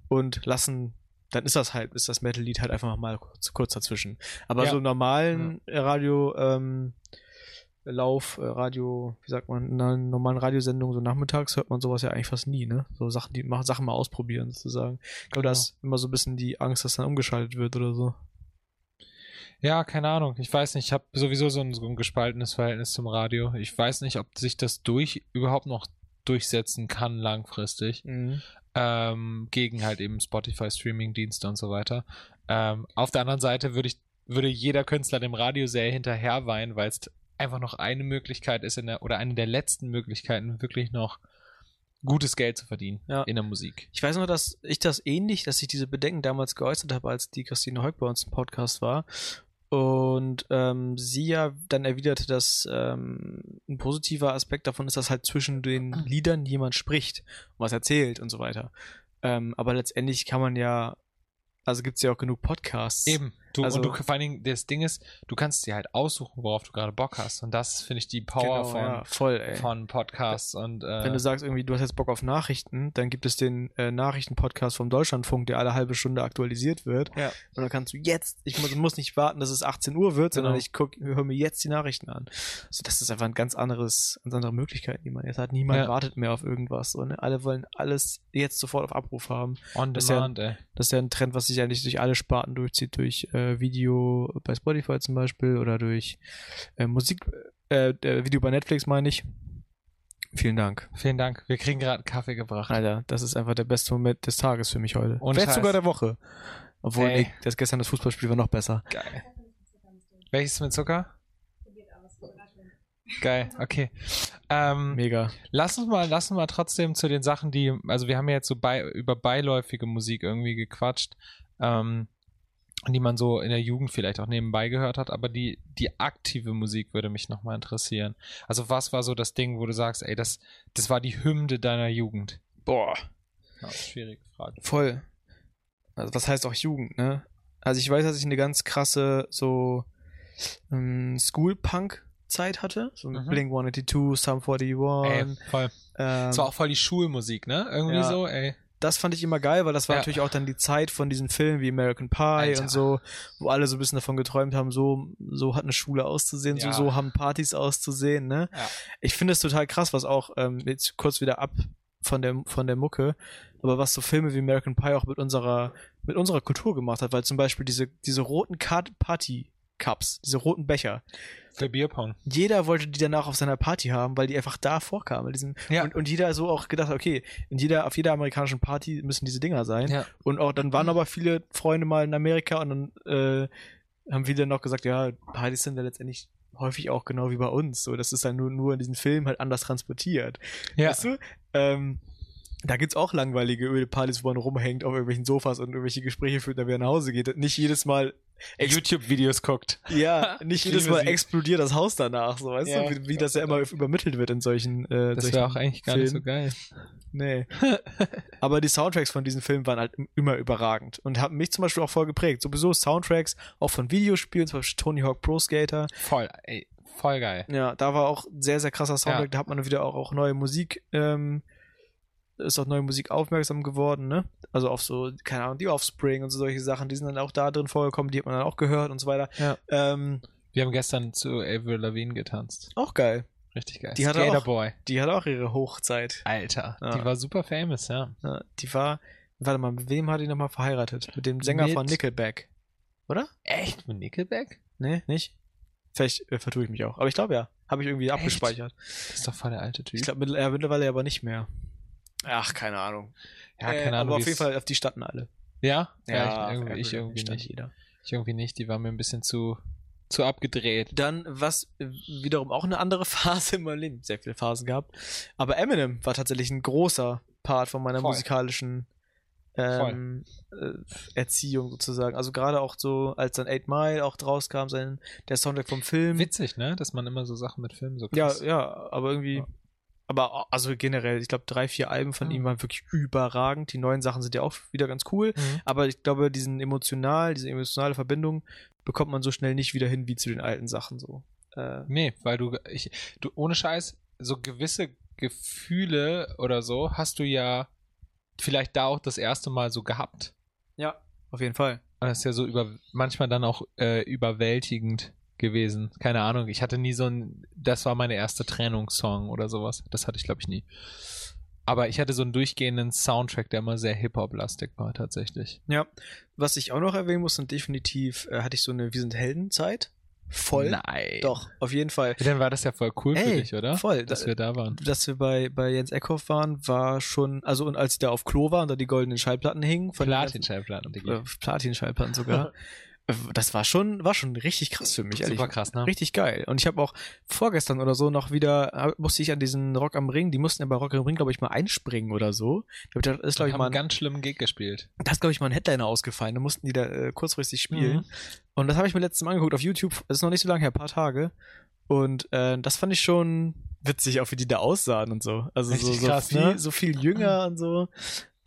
C: und lassen, dann ist das halt, ist das Metal-Lied halt einfach mal kurz, kurz dazwischen. Aber
B: Ja.
C: so normalen Radio, ähm, Lauf, äh, Radio, wie sagt man, in einer normalen Radiosendung, so nachmittags hört man sowas ja eigentlich fast nie, ne? So Sachen, die machen Sachen mal ausprobieren, sozusagen. Ich glaube, da
B: Genau.
C: ist immer so ein bisschen die Angst, dass dann umgeschaltet wird oder so.
B: Ja, keine Ahnung. Ich weiß nicht. Ich habe sowieso so ein, so ein gespaltenes Verhältnis zum Radio. Ich weiß nicht, ob sich das durch überhaupt noch durchsetzen kann langfristig. Ähm, gegen halt eben Spotify Streaming-Dienste und so weiter. Ähm, auf der anderen Seite würde ich, würde jeder Künstler dem Radio sehr hinterher weinen, weil es einfach noch eine Möglichkeit ist in der, oder eine der letzten Möglichkeiten, wirklich noch gutes Geld zu verdienen
C: Ja.
B: in der Musik.
C: Ich weiß noch, dass ich das ähnlich, dass ich diese Bedenken damals geäußert habe, als die Christine Heuk bei uns im Podcast war. Und ähm, sie ja dann erwiderte, dass ähm, ein positiver Aspekt davon ist, dass halt zwischen den Liedern jemand spricht und was erzählt und so weiter. Ähm, aber letztendlich kann man ja, also gibt es ja auch genug Podcasts.
B: Eben. Du,
C: Also-
B: und du, vor allen Dingen, das Ding ist, du kannst dir halt aussuchen, worauf du gerade Bock hast. Und das finde ich die Power
C: Genau,
B: von,
C: ja, voll,
B: von Podcasts. Und, äh,
C: Wenn du sagst, irgendwie, du hast jetzt Bock auf Nachrichten, dann gibt es den äh, Nachrichtenpodcast vom Deutschlandfunk, der alle halbe Stunde aktualisiert wird.
B: Ja.
C: Und dann kannst du jetzt, ich muss, muss nicht warten, dass es 18 Uhr wird, sondern
B: Genau.
C: ich guck, höre mir jetzt die Nachrichten an. Also das ist einfach ein ganz anderes, ganz andere Möglichkeit, die man jetzt hat. Niemand
B: Ja.
C: wartet mehr auf irgendwas. So, ne? Alle wollen alles jetzt sofort auf Abruf haben.
B: on
C: das ist ja-
B: demand, ey.
C: Das ist ja ein Trend, was sich eigentlich durch alle Sparten durchzieht, durch äh, Video bei Spotify zum Beispiel oder durch äh, Musik, äh, äh, Video bei Netflix meine ich. Vielen Dank.
B: Vielen Dank. Wir kriegen gerade einen Kaffee gebracht.
C: Alter, das ist einfach der beste Moment des Tages für mich heute.
B: Ohne
C: Vielleicht sogar der Woche. Obwohl,
B: Ey.
C: ey, das gestern das Fußballspiel war noch besser.
B: Geil. Welches mit Zucker? Geil, okay. Ähm,
C: Mega.
B: lass uns mal, lass uns mal trotzdem zu den Sachen, die, also wir haben ja jetzt so bei, über beiläufige Musik irgendwie gequatscht, ähm, die man so in der Jugend vielleicht auch nebenbei gehört hat, aber die, die aktive Musik würde mich nochmal interessieren. Also was war so das Ding, wo du sagst, ey, das, das war die Hymne deiner Jugend?
C: Boah.
B: Ja, schwierige Frage.
C: Voll. Also was heißt auch Jugend, ne? Also ich weiß, dass ich eine ganz krasse so ähm, School-Punk-Zeit hatte. So
B: Mhm.
C: Blink 182, Sum 41.
B: Ey, voll.
C: ähm,
B: Es war auch voll die Schulmusik, ne? Irgendwie
C: ja.
B: so, ey.
C: Das fand ich immer geil, weil das war
B: Ja.
C: natürlich auch dann die Zeit von diesen Filmen wie American Pie
B: Alter.
C: und so, wo alle so ein bisschen davon geträumt haben, so, so hat eine Schule auszusehen,
B: Ja.
C: so, so haben Partys auszusehen, ne?
B: Ja.
C: Ich finde es total krass, was auch, ähm, jetzt kurz wieder ab von der, von der Mucke, aber was so Filme wie American Pie auch mit unserer, mit unserer Kultur gemacht hat, weil zum Beispiel diese, diese roten Card Party Cups, diese roten Becher,
B: Für Bierpong.
C: jeder wollte die danach auf seiner Party haben, weil die einfach da vorkamen. Diesen,
B: Ja.
C: und, und jeder so auch gedacht, okay, in jeder, auf jeder amerikanischen Party müssen diese Dinger sein.
B: Ja.
C: Und auch dann waren aber viele Freunde mal in Amerika und dann äh, haben viele noch gesagt, ja, Partys sind ja letztendlich häufig auch genau wie bei uns. So, das ist dann nur, nur in diesen Filmen halt anders transportiert.
B: Ja.
C: Weißt du? Ähm, da gibt's auch langweilige Ölpartys, wo man rumhängt auf irgendwelchen Sofas und irgendwelche Gespräche führt, dann wieder nach Hause geht. Nicht jedes Mal,
B: YouTube-Videos guckt.
C: ja, nicht
B: Ich
C: jedes Mal explodiert das Haus danach, so weißt
B: Ja.
C: du, wie, wie das ja immer übermittelt wird in solchen. Äh,
B: Das wäre auch eigentlich gar nicht so
C: Filmen.
B: geil.
C: Nee. Aber die Soundtracks von diesen Filmen waren halt immer überragend und haben mich zum Beispiel auch voll geprägt. Sowieso Soundtracks auch von Videospielen, zum Beispiel Tony Hawk Pro Skater.
B: Voll, ey, voll geil.
C: Ja, da war auch sehr, sehr krasser Soundtrack.
B: Ja.
C: Da hat man wieder auch, auch neue Musik, ähm, ist auf neue Musik aufmerksam geworden, ne? Also auf so, keine Ahnung, die Offspring und so solche Sachen, die sind dann auch da drin vorgekommen, die hat man dann auch gehört und so weiter.
B: Ja.
C: Ähm,
B: Wir haben gestern zu Avril Lavigne getanzt.
C: auch geil.
B: Richtig geil.
C: Die hatte auch-. Die hat auch ihre Hochzeit.
B: Alter,
C: Ja.
B: die war super famous, ja.
C: Ja, die war, warte mal, mit wem hat die nochmal verheiratet? Mit dem Sänger
B: Mit-
C: von Nickelback. Oder?
B: Echt? Mit Nickelback?
C: Nee, nicht? Vielleicht äh, vertue ich mich auch. Aber ich glaube ja. Habe ich irgendwie
B: Echt?
C: abgespeichert.
B: Das ist doch voll der alte Typ.
C: Ich glaube mittlerweile aber nicht mehr. Ach, keine Ahnung.
B: ja, keine
C: Äh,
B: Ahnung.
C: Aber auf jeden Fall, auf die standen alle.
B: Ja? Ja, ich
C: auf
B: irgendwie, ich irgendwie nicht.
C: Jeder.
B: Ich irgendwie nicht. Die war mir ein bisschen zu, zu abgedreht.
C: Dann, was äh, wiederum auch eine andere Phase in meinem Leben, sehr viele Phasen gehabt. Aber Eminem war tatsächlich ein großer Part von meiner
B: Voll.
C: musikalischen ähm, äh, Erziehung sozusagen. Also gerade auch so, als dann 8 Mile auch draus kam, sein, der Soundtrack vom Film.
B: Witzig, ne? Dass man immer so Sachen mit Filmen so
C: Ja,
B: krass.
C: ja, aber irgendwie.
B: Ja.
C: Aber also generell, ich glaube, drei, vier Alben von
B: Mhm.
C: ihm waren wirklich überragend. Die neuen Sachen sind ja auch wieder ganz cool.
B: Mhm.
C: Aber ich glaube, diesen emotional, diese emotionale Verbindung bekommt man so schnell nicht wieder hin wie zu den alten Sachen so. Äh,
B: Nee, weil du, ich, du, ohne Scheiß, so gewisse Gefühle oder so hast du ja vielleicht da auch das erste Mal so gehabt.
C: ja, auf jeden Fall.
B: Und das ist ja so über, manchmal dann auch äh, überwältigend gewesen. Keine Ahnung, ich hatte nie so ein, das war meine erste Trennungssong oder sowas. Das hatte ich, glaube ich, nie. Aber ich hatte so einen durchgehenden Soundtrack, der immer sehr Hip-Hop-lastig war, tatsächlich.
C: Ja. Was ich auch noch erwähnen muss, und definitiv äh, hatte ich so eine Wir sind Helden-Zeit. Voll.
B: Nein.
C: Doch, auf jeden Fall.
B: Dann war das ja voll cool für
C: Ey,
B: dich, oder?
C: voll.
B: Dass
C: Da-
B: wir da waren.
C: Dass wir bei, bei Jens Eckhoff waren, war schon, also und als ich da auf Klo war und da die goldenen Schallplatten hingen,
B: Platin-Schallplatten,
C: äh, Platin-Schallplatten sogar. Das war schon, war schon richtig krass für mich, ehrlich.
B: Super krass, ne?
C: Richtig geil. Und ich habe auch vorgestern oder so noch wieder, musste ich an diesen Rock am Ring, die mussten ja bei Rock am Ring, glaube ich, mal einspringen oder so. Ich glaub, da ist, glaube ich,
B: haben
C: mal,
B: einen
C: ein,
B: ganz schlimmen Gig gespielt.
C: da ist, glaube ich, mal ein Headliner ausgefallen. Da mussten die da äh, kurzfristig spielen.
B: Mhm.
C: Und das habe ich mir letztes Mal angeguckt auf YouTube. Das ist noch nicht so lange her, ein paar Tage. Und äh, das fand ich schon witzig, auch wie die da aussahen und so. Also so,
B: Richtig
C: so,
B: krass,
C: viel,
B: ne?
C: so viel jünger und so.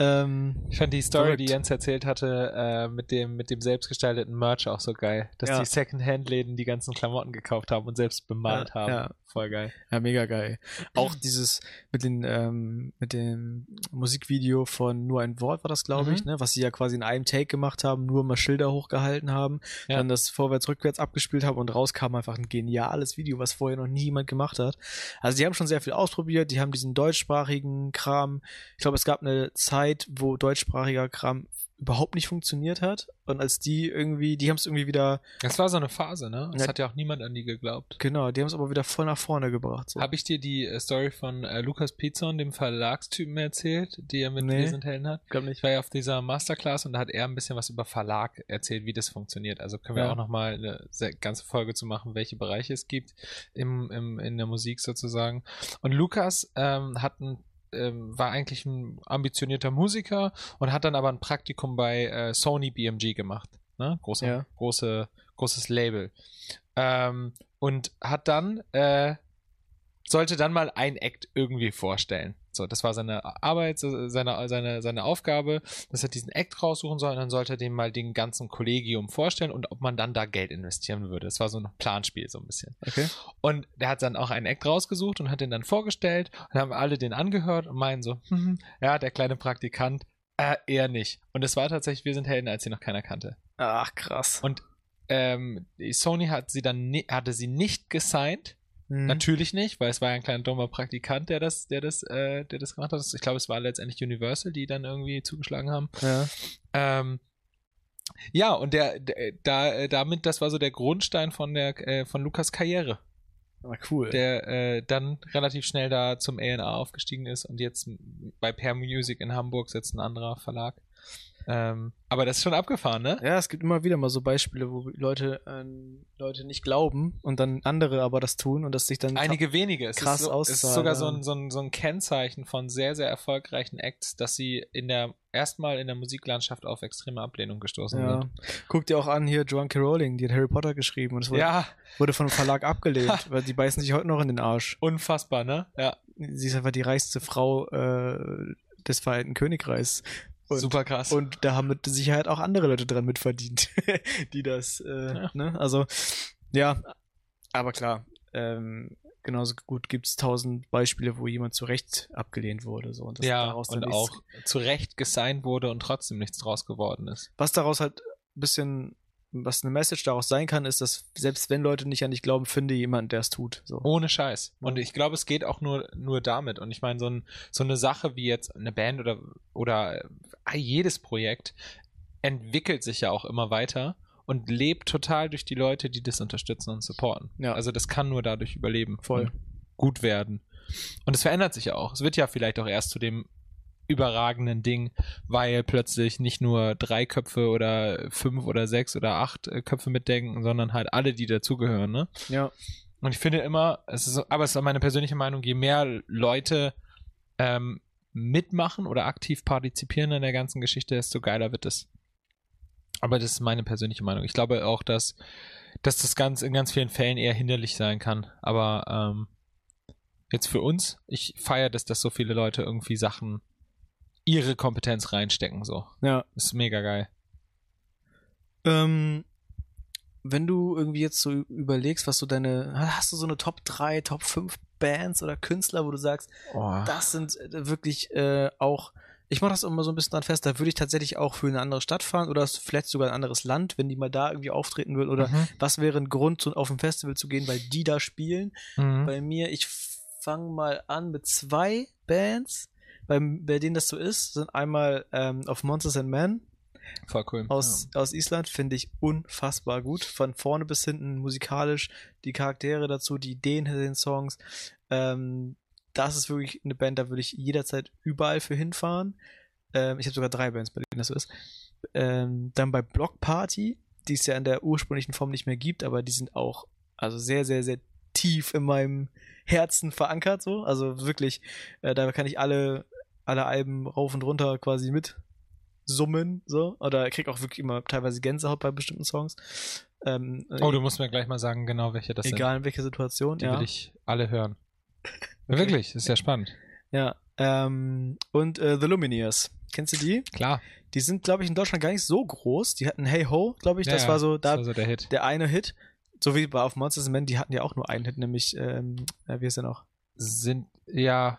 C: Ähm,
B: Ich fand die Story,
C: Verrückt.
B: die Jens erzählt hatte, äh, mit dem, mit dem selbstgestalteten Merch auch so geil. Dass
C: Ja.
B: die Second-Hand-Läden die ganzen Klamotten gekauft haben und selbst bemalt
C: Ja,
B: haben.
C: ja.
B: Voll geil.
C: Ja, mega geil. Auch dieses mit den ähm, mit dem Musikvideo von nur ein Wort war das, glaube ich,
B: Mhm.
C: ne, was sie ja quasi in einem Take gemacht haben, nur mal Schilder hochgehalten haben,
B: Ja.
C: dann das vorwärts rückwärts abgespielt haben und rauskam einfach ein geniales Video, was vorher noch nie jemand gemacht hat. Also die haben schon sehr viel ausprobiert, die haben diesen deutschsprachigen Kram. Ich glaube, es gab eine Zeit, wo deutschsprachiger Kram überhaupt nicht funktioniert hat und als die irgendwie, die haben es irgendwie wieder
B: Das war so eine Phase, ne? Es
C: Ja.
B: hat ja auch niemand an die geglaubt.
C: genau, die haben es aber wieder voll nach vorne gebracht. So.
B: Habe ich dir die äh, Story von äh, Lukas Pizon, dem Verlagstypen, erzählt, die er mit
C: Nee.
B: Sind Helden hat?
C: glaub nicht.
B: Ich war ja auf dieser Masterclass und da hat er ein bisschen was über Verlag erzählt, wie das funktioniert. Also können wir
C: Ja.
B: auch nochmal eine ganze Folge zu machen, welche Bereiche es gibt im, im, in der Musik sozusagen. Und Lukas ähm, hat ein ähm, war eigentlich ein ambitionierter Musiker und hat dann aber ein Praktikum bei äh, Sony BMG gemacht. Ne? Große,
C: Ja.
B: große, großes Label. Ähm, und hat dann, äh, sollte dann mal ein Act irgendwie vorstellen. So, das war seine Arbeit, seine, seine, seine Aufgabe, dass er diesen Act raussuchen soll und dann sollte er den mal den ganzen Kollegium vorstellen und ob man dann da Geld investieren würde. Das war so ein Planspiel, so ein bisschen.
C: Okay.
B: Und der hat dann auch einen Act rausgesucht und hat den dann vorgestellt und haben alle den angehört und meinen so, hm, ja, der kleine Praktikant, Äh, eher nicht. Und es war tatsächlich Wir sind Helden, als sie noch keiner kannte.
C: Ach, krass.
B: Und ähm, Sony hat sie dann hatte sie nicht gesigned.
C: Mhm.
B: Natürlich nicht, weil es war ja ein kleiner dummer Praktikant, der das, der das, äh, der das gemacht hat. Ich glaube, es war letztendlich Universal, die dann irgendwie zugeschlagen haben.
C: Ja.
B: Ähm, ja, und der, der da, äh, damit, das war so der Grundstein von der, äh, von Lukas Karriere,
C: Ah, cool.
B: der äh, dann relativ schnell da zum A&R aufgestiegen ist und jetzt bei Pair Music in Hamburg sitzt ein anderer Verlag. Ähm, aber das ist schon abgefahren, ne?
C: Ja, es gibt immer wieder mal so Beispiele, wo Leute an Leute nicht glauben und dann andere aber das tun und das sich dann
B: Einige wenige. Es
C: krass
B: ist, so, es ist sogar
C: ja.
B: so ein, so, ein, so ein Kennzeichen von sehr, sehr erfolgreichen Acts, dass sie in der erstmal in der Musiklandschaft auf extreme Ablehnung gestoßen
C: ja.
B: sind.
C: Guck dir auch an hier Joan K. Rowling, die hat Harry Potter geschrieben und es wurde,
B: Ja,
C: wurde von einem Verlag abgelehnt, weil die beißen sich heute noch in den Arsch.
B: unfassbar, ne? Ja,
C: Sie ist einfach die reichste Frau äh, des Vereinten Königreichs. Und,
B: super krass.
C: Und da haben mit Sicherheit auch andere Leute dran mitverdient, die das, äh,
B: Ja.
C: ne? Also, ja, aber klar, ähm, genauso gut gibt's tausend Beispiele, wo jemand zu Recht abgelehnt wurde. So, und das
B: ja, und auch zu Recht gesigned wurde und trotzdem nichts draus geworden ist.
C: Was daraus halt ein bisschen, was eine Message daraus sein kann, ist, dass selbst wenn Leute nicht an dich glauben, finde jemand, der es tut. So.
B: Ohne Scheiß. Und ich glaube, es geht auch nur, nur damit. Und ich meine, so, ein, so eine Sache wie jetzt eine Band oder, oder jedes Projekt entwickelt sich ja auch immer weiter und lebt total durch die Leute, die das unterstützen und supporten.
C: Ja.
B: Also das kann nur dadurch überleben.
C: Voll.
B: Gut werden. Und es verändert sich ja auch. Es wird ja vielleicht auch erst zu dem überragenden Ding, weil plötzlich nicht nur drei Köpfe oder fünf oder sechs oder acht äh, Köpfe mitdenken, sondern halt alle, die dazugehören, ne?
C: Ja,
B: Und ich finde immer, es ist, aber es ist meine persönliche Meinung, je mehr Leute ähm, mitmachen oder aktiv partizipieren an der ganzen Geschichte, desto geiler wird es. Aber das ist meine persönliche Meinung. Ich glaube auch, dass, dass das ganz in ganz vielen Fällen eher hinderlich sein kann. Aber ähm, jetzt für uns, ich feiere das, dass so viele Leute irgendwie Sachen ihre Kompetenz reinstecken. So,
C: ja.
B: ist mega geil.
C: Ähm, wenn du irgendwie jetzt so überlegst, was so deine, hast du so eine Top 3, Top 5 Bands oder Künstler, wo du sagst,
B: Oh.
C: das sind äh, wirklich äh, auch, ich mache das immer so ein bisschen dran fest, da würde ich tatsächlich auch für eine andere Stadt fahren oder vielleicht sogar ein anderes Land, wenn die mal da irgendwie auftreten würden oder
B: Mhm.
C: was wäre ein Grund, zu, auf ein Festival zu gehen, weil die da spielen.
B: Mhm.
C: Bei mir, ich fange mal an mit zwei Bands, bei, bei denen das so ist, sind einmal ähm, auf Monsters and Men
B: Voll cool.
C: aus, aus Island, finde ich unfassbar gut. Von vorne bis hinten musikalisch, die Charaktere dazu, die Ideen hinter den Songs. Ähm, das ist wirklich eine Band, da würde ich jederzeit überall für hinfahren. Ähm, ich habe sogar drei Bands, bei denen das so ist. Ähm, dann bei Block Party, die es ja in der ursprünglichen Form nicht mehr gibt, aber die sind auch also sehr, sehr, sehr tief in meinem Herzen verankert, so. Also wirklich, äh, da kann ich alle, alle Alben rauf und runter quasi mit summen, so. Oder krieg auch wirklich immer teilweise Gänsehaut bei bestimmten Songs. Ähm,
B: Oh, du musst mir gleich mal sagen, genau welche das sind.
C: egal in welcher Situation,
B: Die
C: ja.
B: will ich alle hören. Wirklich, ist ja spannend.
C: Ja. Ähm, und äh, The Lumineers. Kennst du die?
B: Klar.
C: Die sind, glaube ich, in Deutschland gar nicht so groß. Die hatten Hey Ho, glaube ich.
B: Ja,
C: das war so da
B: das war so der Hit.
C: der eine Hit. So wie bei auf Monsters Men, die hatten ja auch nur einen Hit, nämlich, ähm, äh, wie heißt der noch?
B: Sind, ja.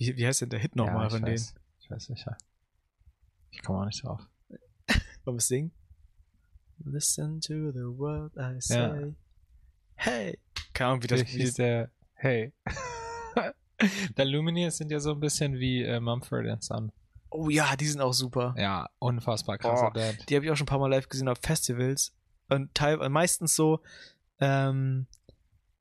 C: Wie, wie heißt denn der Hit nochmal
B: ja,
C: von denen?
B: weiß, Ich weiß nicht, ja. Ich komme auch nicht drauf.
C: Wollen wir singen? Listen to the word I say. Hey! Keine Ahnung, wie das
B: hieß der, hey. der Lumineers sind ja so ein bisschen wie äh, Mumford Son.
C: Oh ja, die sind auch super.
B: Ja, unfassbar krasse
C: Oh.
B: Band.
C: Die habe ich auch schon ein paar Mal live gesehen auf Festivals. Und teil meistens so, ähm,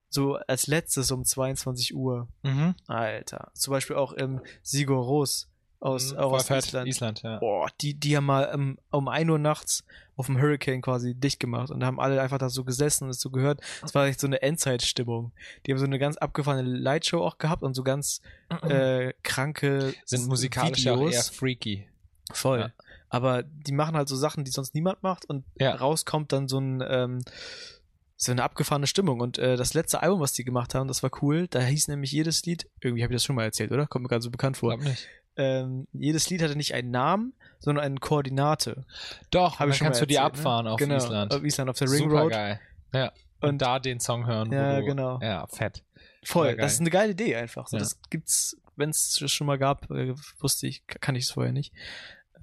C: so als letztes um 22 Uhr.
B: Mhm.
C: Alter. Zum Beispiel auch im Sigur Ros aus,
B: Mhm,
C: auch aus. Island.
B: Island, ja.
C: Boah, die, die haben mal um, um 1 Uhr nachts auf dem Hurricane quasi dicht gemacht und haben alle einfach da so gesessen und es so gehört. Es war echt so eine Endzeitstimmung. Die haben so eine ganz abgefahrene Lightshow auch gehabt und so ganz äh, kranke
B: Sind musikalisch auch
C: Videos.
B: eher freaky.
C: Voll.
B: Ja.
C: Aber die machen halt so Sachen, die sonst niemand macht und
B: Ja.
C: rauskommt dann so ein ähm, so eine abgefahrene Stimmung. Und äh, das letzte Album, was die gemacht haben, das war cool. Da hieß nämlich jedes Lied, irgendwie habe ich das schon mal erzählt, oder? Kommt mir gerade so bekannt vor.
B: Glaub nicht.
C: Ähm, jedes Lied hatte nicht einen Namen, sondern eine Koordinate.
B: Doch,
C: Hab ich schon
B: kannst
C: mal
B: du die
C: erzählt, ne?
B: abfahren auf
C: genau,
B: Island.
C: Auf Island, auf der Ring
B: Super
C: Road.
B: geil. Ja. Und,
C: Und-
B: da den Song hören.
C: Ja,
B: du,
C: genau.
B: Ja, fett.
C: Voll, das ist eine geile Idee einfach. So,
B: Ja.
C: Das gibt's, wenn es schon mal gab, äh, wusste ich, kann ich es vorher nicht.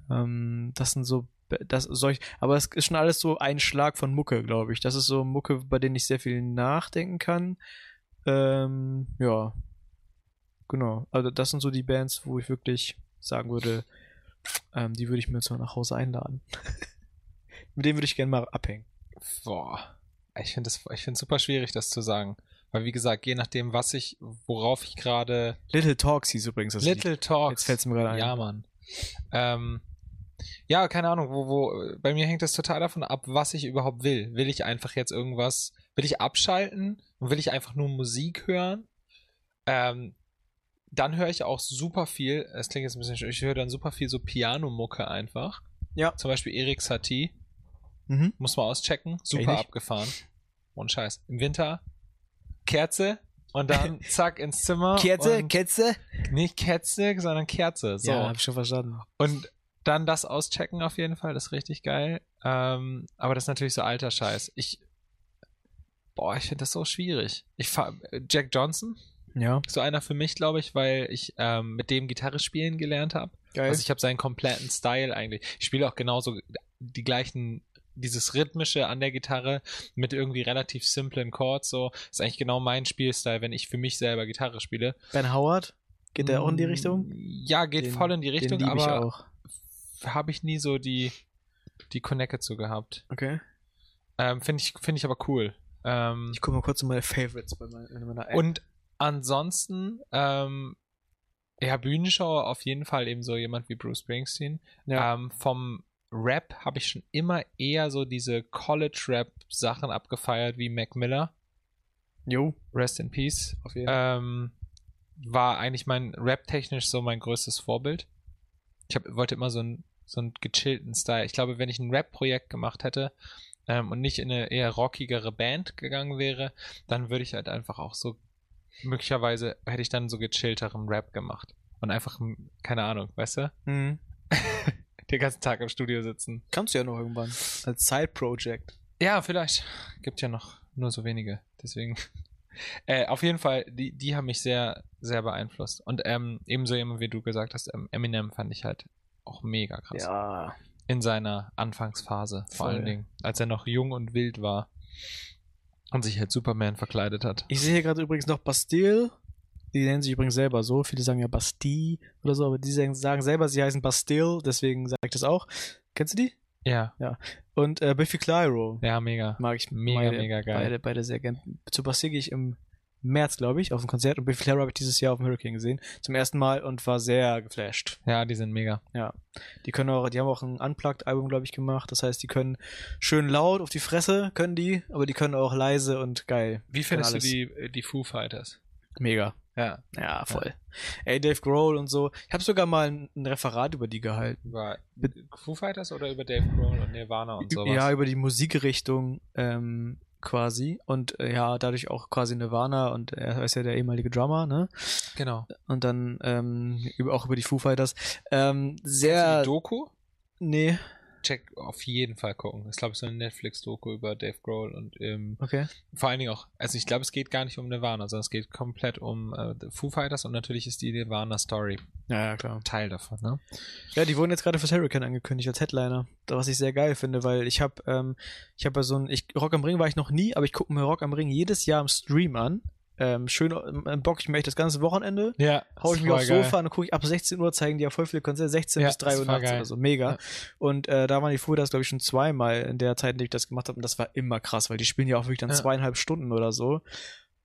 C: Ähm, das sind so, das solch, aber es ist schon alles so ein Schlag von Mucke, glaube ich. Das ist so Mucke, bei denen ich sehr viel nachdenken kann. Ähm, ja, genau. Also das sind so die Bands, wo ich wirklich sagen würde, ähm, die würde ich mir jetzt mal nach Hause einladen. Mit denen würde ich gerne mal abhängen.
B: Boah. Ich finde es ich find's super schwierig, das zu sagen. Weil, wie gesagt, je nachdem, was ich, worauf ich gerade.
C: Little Talks hieß übrigens das Lied.
B: Little Talks.
C: Jetzt fällt's mir gerade ein.
B: Ja, Mann. Ähm, ja, keine Ahnung, wo, wo, bei mir hängt es total davon ab, was ich überhaupt will. Will ich einfach jetzt irgendwas, will ich abschalten und will ich einfach nur Musik hören? Ähm, dann höre ich auch super viel, es klingt jetzt ein bisschen, ich höre dann super viel so Pianomucke einfach.
C: Ja.
B: Zum Beispiel Erik Satie,
C: Mhm.
B: muss man auschecken, super abgefahren. Und Scheiß. Im Winter Kerze und dann zack ins Zimmer.
C: Kerze, Kerze?
B: nicht Kerze, sondern Kerze. So.
C: Ja, hab ich schon verstanden.
B: Und dann das auschecken auf jeden Fall, das ist richtig geil. Ähm, aber das ist natürlich so alter Scheiß. Ich, boah, ich finde das so schwierig. Ich Jack Johnson,
C: Ja,
B: so einer für mich, glaube ich, weil ich ähm, mit dem Gitarre spielen gelernt habe. Also ich habe seinen kompletten Style eigentlich. Ich spiele auch genauso die gleichen, dieses rhythmische an der Gitarre mit irgendwie relativ simplen Chords. So ist eigentlich genau mein Spielstyle, wenn ich für mich selber Gitarre spiele.
C: ben Howard? Geht der auch in die Richtung?
B: Ja, geht
C: Den-
B: voll in die Richtung, aber
C: auch.
B: Habe ich nie so die die Connected zu gehabt.
C: Okay.
B: Ähm, Finde ich, finde ich aber cool. Ähm,
C: Ich gucke mal kurz in meine Favorites bei meiner, in meiner App.
B: und ansonsten, ähm, ja, Bühnenshow auf jeden Fall eben so jemand wie Bruce Springsteen.
C: ja.
B: Ähm, vom Rap habe ich schon immer eher so diese College-Rap-Sachen abgefeiert wie Mac Miller.
C: jo,
B: Rest in Peace.
C: auf jeden Fall.
B: Ähm, war eigentlich mein Rap-technisch so mein größtes Vorbild. Ich hab, wollte immer so einen so einen gechillten Style. Ich glaube, wenn ich ein Rap-Projekt gemacht hätte ähm, und nicht in eine eher rockigere Band gegangen wäre, dann würde ich halt einfach auch so möglicherweise hätte ich dann so gechillteren Rap gemacht und einfach keine Ahnung, weißt du,
C: Mhm.
B: den ganzen Tag im Studio sitzen.
C: Kannst du ja noch irgendwann. Als Side-Project.
B: Ja, vielleicht. Gibt ja noch nur so wenige. Deswegen. Äh, auf jeden Fall, die, die haben mich sehr, sehr beeinflusst. Und ähm, ebenso wie du gesagt hast, ähm, Eminem fand ich halt auch mega krass.
C: Ja.
B: In seiner Anfangsphase, vor
C: Voll.
B: allen Dingen. Als er noch jung und wild war. Und sich als Superman verkleidet hat.
C: Ich sehe hier gerade übrigens noch Bastille. Die nennen sich übrigens selber so. Viele sagen ja Bastille oder so, aber die sagen, selber, sie heißen Bastille, deswegen sage ich das auch. Kennst du die?
B: Ja,
C: Und äh, Biffy Clyro
B: ja, mega.
C: mag ich
B: Mega,
C: beide,
B: mega geil.
C: Beide, beide sehr gern. Zu Bastille gehe ich im März, glaube ich, auf ein Konzert und Biffy Clyro habe ich dieses Jahr auf dem Hurricane gesehen. Zum ersten Mal und war sehr geflasht.
B: Ja, die sind mega.
C: Die können auch, die haben auch ein Unplugged-Album, glaube ich, gemacht. Das heißt, die können schön laut auf die Fresse, können die, aber die können auch leise und geil.
B: Wie findest du die, äh, die Foo Fighters?
C: Mega.
B: Ja,
C: Ja, voll. Ey, Dave Grohl und so. Ich habe sogar mal ein, ein Referat über die gehalten.
B: über
C: Be-
B: Foo Fighters oder über Dave Grohl und Nirvana und sowas?
C: Ja, über die Musikrichtung ähm, quasi. Und äh, ja, dadurch auch quasi Nirvana und er ist ja der ehemalige Drummer, ne?
B: genau.
C: Und dann ähm, über, auch über die Foo Fighters. Ähm, sehr.
B: Doku?
C: Nee,
B: check auf jeden Fall gucken. Das ist, glaube ich, so eine Netflix-Doku über Dave Grohl und ähm,
C: okay.
B: vor allen Dingen auch, also ich glaube, es geht gar nicht um Nirvana, sondern es geht komplett um äh, Foo Fighters und natürlich ist die Nirvana-Story
C: Ja, ja, klar.
B: Teil davon, ne?
C: Ja, die wurden jetzt gerade fürs Hurricane angekündigt als Headliner. Was ich sehr geil finde, weil ich habe ähm, ich habe so ein ich Rock am Ring war ich noch nie, aber ich gucke mir Rock am Ring jedes Jahr im Stream an. Ähm, schön ähm, bock ich mir echt das ganze Wochenende.
B: Ja.
C: Hau ich mich aufs Sofa und gucke ich ab 16 Uhr zeigen die ja voll viele Konzerte, 16
B: Ja,
C: bis 3
B: ist
C: Uhr nachts
B: geil.
C: oder so, mega.
B: Ja.
C: Und äh, da waren die Fudas, glaube ich, schon zweimal in der Zeit, in der ich das gemacht habe und das war immer krass, weil die spielen ja auch wirklich dann
B: Ja.
C: zweieinhalb Stunden oder so.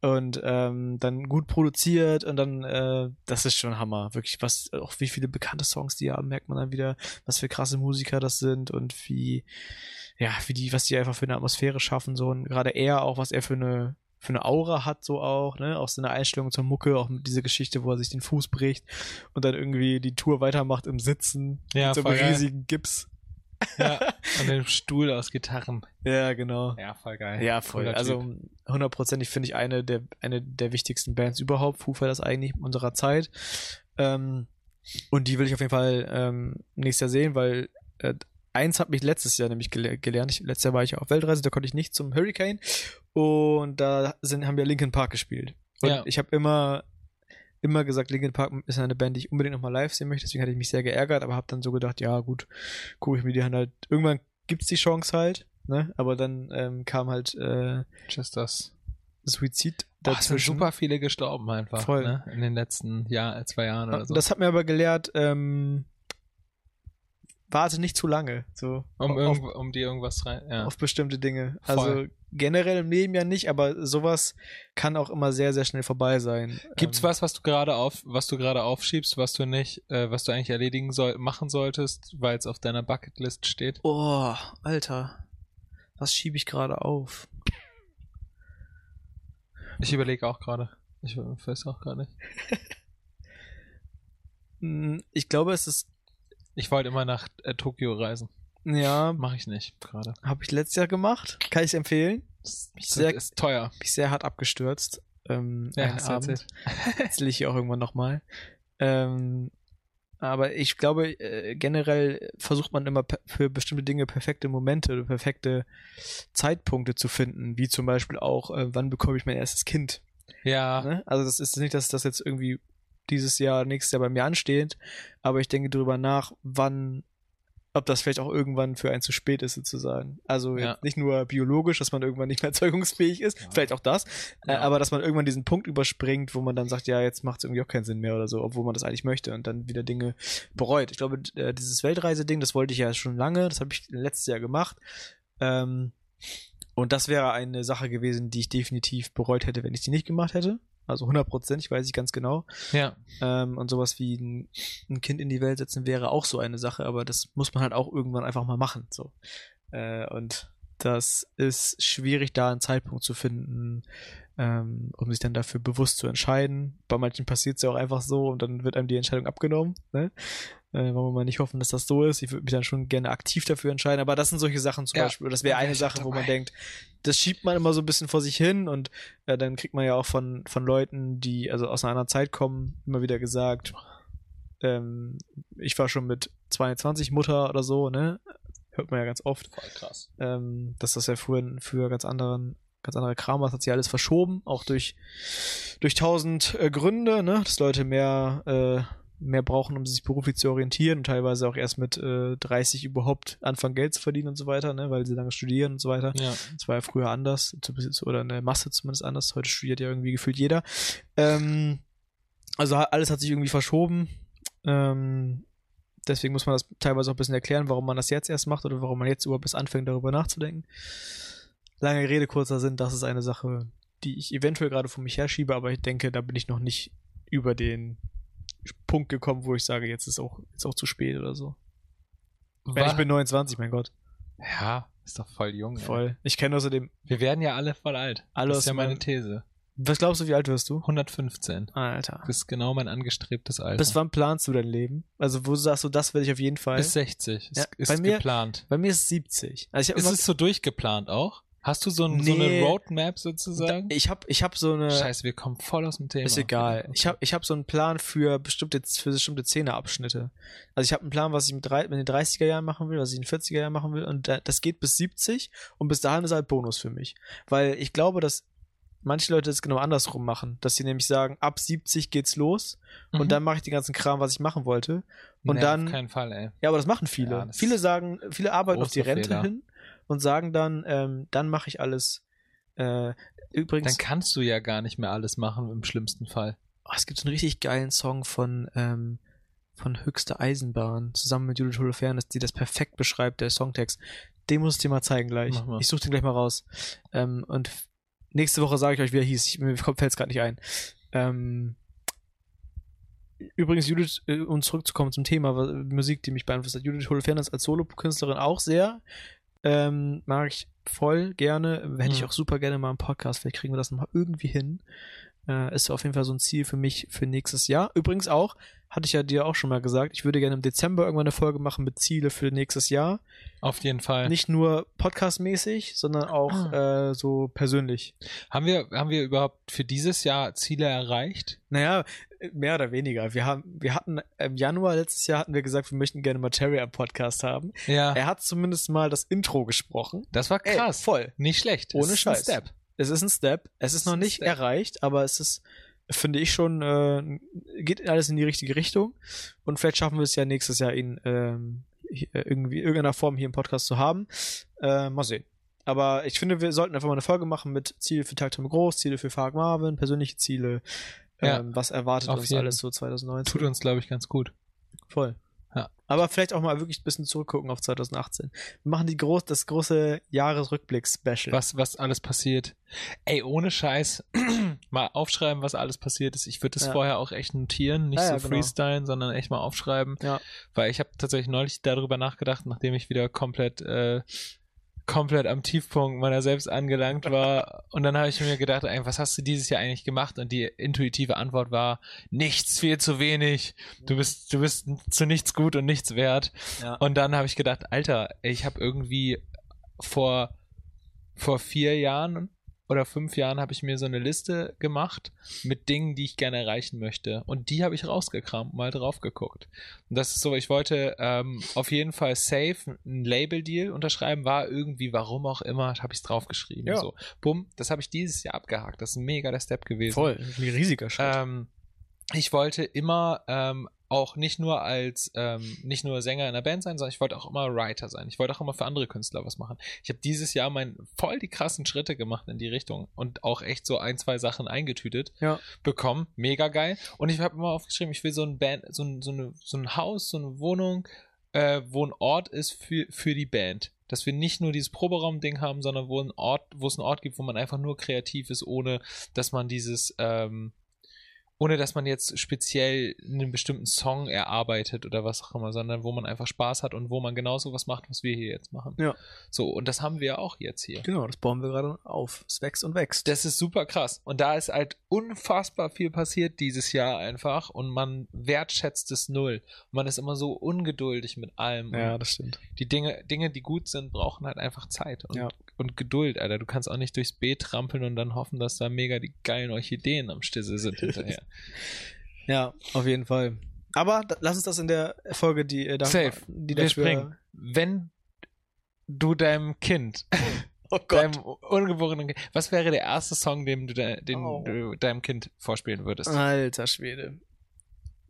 C: Und ähm, dann gut produziert und dann, äh, das ist schon Hammer. Wirklich, was, auch wie viele bekannte Songs die haben, merkt man dann wieder, was für krasse Musiker das sind und wie, ja, wie die, was die einfach für eine Atmosphäre schaffen, so und gerade er auch, was er für eine für eine Aura hat, so auch, ne, auch so eine Einstellung zur Mucke, auch mit dieser Geschichte, wo er sich den Fuß bricht und dann irgendwie die Tour weitermacht im Sitzen
B: Ja,
C: mit so einem riesigen Gips.
B: Ja, und dem Stuhl aus Gitarren.
C: Ja, genau.
B: Ja, voll geil.
C: Ja, voll.
B: Cooler
C: Also hundertprozentig finde ich eine der eine der wichtigsten Bands überhaupt. Foo Fighters eigentlich unserer Zeit. Ähm, und die will ich auf jeden Fall ähm, nächstes Jahr sehen, weil äh, eins hat mich letztes Jahr nämlich gele gelernt. Ich, letztes Jahr war ich auf Weltreise, da konnte ich nicht zum Hurricane und da sind haben wir Linkin Park gespielt. Und
B: Ja.
C: ich habe immer immer gesagt, Linkin Park ist eine Band, die ich unbedingt nochmal live sehen möchte. Deswegen hatte ich mich sehr geärgert, aber habe dann so gedacht, ja gut, gucke ich mir die halt. Irgendwann gibt's die Chance halt, ne? Aber dann ähm, kam halt äh,
B: Just das.
C: Suizid
B: Da sind
C: dazwischen.
B: super viele gestorben einfach.
C: Voll.
B: Ne? In den letzten Jahr, zwei Jahren oder so.
C: Das hat mir aber gelehrt, ähm, warte nicht zu lange, so
B: um,
C: auf,
B: um dir irgendwas rein. Ja.
C: auf bestimmte Dinge.
B: Voll.
C: Also generell im Leben ja nicht, aber sowas kann auch immer sehr, sehr schnell vorbei sein.
B: Gibt's
C: Ähm,
B: was, was du gerade auf, was du gerade aufschiebst, was du nicht, äh, was du eigentlich erledigen soll, machen solltest, weil es auf deiner Bucketlist steht?
C: Oh, Alter. Was schiebe ich gerade auf?
B: Ich überlege auch gerade. Ich weiß auch gar nicht.
C: Hm, Ich glaube, es ist,
B: Ich wollte immer nach äh, Tokio reisen.
C: ja,
B: Mache ich nicht gerade.
C: habe ich letztes Jahr gemacht. Kann ich empfehlen.
B: Das
C: Sehr-
B: ist teuer.
C: Mich sehr hart abgestürzt. Ähm,
B: Ja, hast
C: Abend.
B: erzählt.
C: Erzähle ich hier auch irgendwann nochmal. Ähm, aber ich glaube, äh, generell versucht man immer für bestimmte Dinge perfekte Momente oder perfekte Zeitpunkte zu finden, wie zum Beispiel auch, äh, wann bekomme ich mein erstes Kind.
B: Ja,
C: Ne? Also das ist nicht, dass das jetzt irgendwie dieses Jahr, nächstes Jahr bei mir ansteht, aber ich denke darüber nach, wann, ob das vielleicht auch irgendwann für einen zu spät ist sozusagen. Also
B: Ja.
C: nicht nur biologisch, dass man irgendwann nicht mehr erzeugungsfähig ist,
B: Ja.
C: vielleicht auch das, äh,
B: Ja.
C: aber dass man irgendwann diesen Punkt überspringt, wo man dann sagt, ja, jetzt macht es irgendwie auch keinen Sinn mehr oder so, obwohl man das eigentlich möchte und dann wieder Dinge bereut. Ich glaube, äh, dieses Weltreise-Ding, das wollte ich ja schon lange, das habe ich letztes Jahr gemacht. Ähm, und das wäre eine Sache gewesen, die ich definitiv bereut hätte, wenn ich die nicht gemacht hätte. Also 100 Prozent, ich weiß ich ganz genau.
B: ja.
C: Ähm, und sowas wie ein, ein Kind in die Welt setzen wäre auch so eine Sache, aber das muss man halt auch irgendwann einfach mal machen. So. Äh, und das ist schwierig, da einen Zeitpunkt zu finden, ähm, um sich dann dafür bewusst zu entscheiden. Bei manchen passiert es ja auch einfach so und dann wird einem die Entscheidung abgenommen. Ne? Äh, wollen wir mal nicht hoffen, dass das so ist. Ich würde mich dann schon gerne aktiv dafür entscheiden, aber das sind solche Sachen zum
B: Ja.
C: Beispiel. Das wäre eine Sache, wo man denkt, das schiebt man immer so ein bisschen vor sich hin und äh, dann kriegt man ja auch von, von Leuten, die also aus einer anderen Zeit kommen, immer wieder gesagt, ähm, ich war schon mit 22 Mutter oder so, ne? Hört man ja ganz oft,
B: Voll krass.
C: ähm, dass das ja früher, früher ganz anderen, ganz andere Kram war, das hat sich alles verschoben, auch durch, durch tausend äh, Gründe, ne? Dass Leute mehr, äh, mehr brauchen, um sich beruflich zu orientieren und teilweise auch erst mit äh, 30 überhaupt anfangen Geld zu verdienen und so weiter, ne? Weil sie lange studieren und so weiter.
B: Ja.
C: Das war ja früher anders, oder eine Masse zumindest anders. Heute studiert ja irgendwie gefühlt jeder. Ähm, also alles hat sich irgendwie verschoben. Ähm, deswegen muss man das teilweise auch ein bisschen erklären, warum man das jetzt erst macht oder warum man jetzt überhaupt erst anfängt, darüber nachzudenken. Lange Rede, kurzer Sinn, das ist eine Sache, die ich eventuell gerade vor mich herschiebe, aber ich denke, da bin ich noch nicht über den Punkt gekommen, wo ich sage, jetzt ist auch, jetzt auch zu spät oder so. Weil ich bin 29, mein Gott.
B: ja, ist doch voll jung. ey.
C: Voll. Ich kenne außerdem
B: Wir werden ja alle voll alt.
C: Alle
B: das ist ja meine These.
C: Was glaubst du, wie alt wirst du?
B: 115.
C: Alter.
B: Das ist genau mein angestrebtes Alter.
C: Bis wann planst du dein Leben? Also, wo sagst du, das werde ich auf jeden Fall?
B: Bis 60. Ist,
C: Ja,
B: ist
C: bei mir-
B: geplant.
C: Bei mir ist es 70. Also ich
B: Ist
C: immer,
B: es so durchgeplant auch? Hast du so, ein, so eine
C: Nee.
B: Roadmap sozusagen?
C: ich habe ich hab so eine
B: Scheiße, wir kommen voll aus dem Thema.
C: ist egal. Ich habe ich hab so einen Plan für bestimmte für bestimmte Zehnerabschnitte. Also ich habe einen Plan, was ich mit, drei, mit den 30er Jahren machen will, was ich in den 40er Jahren machen will und da, das geht bis 70 und bis dahin ist halt Bonus für mich, weil ich glaube, dass manche Leute das genau andersrum machen, dass sie nämlich sagen, ab 70 geht's los
B: Mhm.
C: und dann mache ich den ganzen Kram, was ich machen wollte. und
B: nee,
C: dann-
B: Auf keinen Fall, ey.
C: Ja, aber das machen viele.
B: Ja, das
C: viele sagen, viele arbeiten auf die Rente
B: Fehler.
C: hin und sagen dann, ähm, dann mache ich alles. Äh, übrigens,
B: Dann kannst du ja gar nicht mehr alles machen im schlimmsten Fall.
C: oh, es gibt so einen richtig geilen Song von ähm, von Höchste Eisenbahn zusammen mit Judith Holofernes, die das perfekt beschreibt, der Songtext. Den muss ich dir mal zeigen gleich.
B: Mal.
C: Ich suche den gleich mal raus. Ähm, und nächste Woche sage ich euch, wie er hieß. Ich, mir fällt es gerade nicht ein. Ähm, übrigens, Judith, äh, um zurückzukommen zum Thema Musik, die mich beeinflusst hat. Judith Holofernes als Solokünstlerin auch sehr. Ähm, mag ich voll gerne. Hätte ich
B: Mhm.
C: auch super gerne mal im Podcast. Vielleicht kriegen wir das nochmal irgendwie hin. Äh, ist auf jeden Fall so ein Ziel für mich für nächstes Jahr. Übrigens auch, hatte ich ja dir auch schon mal gesagt, ich würde gerne im Dezember irgendwann eine Folge machen mit Ziele für nächstes Jahr.
B: Auf jeden Fall.
C: Nicht nur podcastmäßig, sondern auch
B: Ah.
C: äh, so persönlich.
B: Haben wir, haben wir überhaupt für dieses Jahr Ziele erreicht?
C: Naja, mehr oder weniger. Wir haben, wir hatten im Januar letztes Jahr hatten wir gesagt, wir möchten gerne Materia Podcast haben.
B: Ja.
C: Er hat zumindest mal das Intro gesprochen.
B: das war
C: Ey,
B: krass.
C: voll.
B: Nicht schlecht.
C: Ohne Scheiß.
B: Ein Step.
C: Es ist ein Step. Es ist noch nicht
B: Step.
C: erreicht, aber es ist finde ich schon, äh, geht alles in die richtige Richtung. Und vielleicht schaffen wir es ja nächstes Jahr, ihn ähm, hier, irgendwie irgendeiner Form hier im Podcast zu haben. Äh, mal sehen. Aber ich finde, wir sollten einfach mal eine Folge machen mit Ziele für Tag Groß, Ziele für Fark Marvin, persönliche Ziele,
B: Ja,
C: ähm, was erwartet uns
B: jeden.
C: alles so 2019.
B: Tut uns, glaube ich, ganz gut.
C: Voll. Aber vielleicht auch mal wirklich ein bisschen zurückgucken auf 2018. Wir machen die groß, das große Jahresrückblick-Special.
B: Was, was alles passiert. Ey, ohne Scheiß, mal aufschreiben, was alles passiert ist. Ich würde das
C: Ja.
B: vorher auch echt notieren, nicht
C: Ja,
B: so
C: ja, genau.
B: freestylen, sondern echt mal aufschreiben.
C: Ja.
B: Weil ich habe tatsächlich neulich darüber nachgedacht, nachdem ich wieder komplett, äh, komplett am Tiefpunkt meiner selbst angelangt war. Und dann habe ich mir gedacht, ey, was hast du dieses Jahr eigentlich gemacht? Und die intuitive Antwort war, nichts, viel zu wenig. Du bist, du bist zu nichts gut und nichts wert.
C: Ja.
B: Und dann habe ich gedacht, Alter, ich habe irgendwie vor, vor vier Jahren oder fünf Jahren habe ich mir so eine Liste gemacht mit Dingen, die ich gerne erreichen möchte. Und die habe ich rausgekramt, mal drauf geguckt. Und das ist so, ich wollte ähm, auf jeden Fall safe ein Label-Deal unterschreiben, war irgendwie, warum auch immer, habe ich es draufgeschrieben.
C: Ja.
B: So, bumm, das habe ich dieses Jahr abgehakt. Das ist ein mega der Step gewesen.
C: Voll. Ein riesiger Schritt.
B: Ähm, ich wollte immer ähm, auch nicht nur als ähm, nicht nur Sänger in der Band sein, sondern ich wollte auch immer Writer sein. Ich wollte auch immer für andere Künstler was machen. Ich habe dieses Jahr mein voll die krassen Schritte gemacht in die Richtung und auch echt so ein zwei Sachen eingetütet
C: Ja.
B: bekommen. Mega geil. Und ich habe immer aufgeschrieben, ich will so ein Band, so ein, so eine, so ein Haus, so eine Wohnung, äh, wo ein Ort ist für, für die Band. Dass wir nicht nur dieses Proberaum-Ding haben, sondern wo ein Ort, wo es einen Ort gibt, wo man einfach nur kreativ ist, ohne dass man dieses, ähm, ohne dass man jetzt speziell einen bestimmten Song erarbeitet oder was auch immer, sondern wo man einfach Spaß hat und wo man genauso was macht, was wir hier jetzt machen.
C: Ja.
B: So, und das haben wir auch jetzt hier.
C: Genau, das bauen wir gerade auf. Es wächst und wächst.
B: Das ist super krass. Und da ist halt unfassbar viel passiert dieses Jahr einfach und man wertschätzt es null. Und man ist immer so ungeduldig mit allem.
C: ja, das stimmt.
B: die Dinge, Dinge, die gut sind, brauchen halt einfach Zeit und,
C: Ja.
B: Und Geduld, Alter. Du kannst auch nicht durchs Beet trampeln und dann hoffen, dass da mega die geilen Orchideen am Stissel sind hinterher.
C: Ja, auf jeden Fall. Aber lass uns das in der Folge, die äh, da,
B: Safe.
C: die
B: Wir
C: dafür-
B: springen. Wenn du deinem Kind,
C: Oh
B: deinem ungeborenen Kind, was wäre der erste Song, den du, de, den
C: Oh.
B: du deinem Kind vorspielen würdest?
C: Alter Schwede.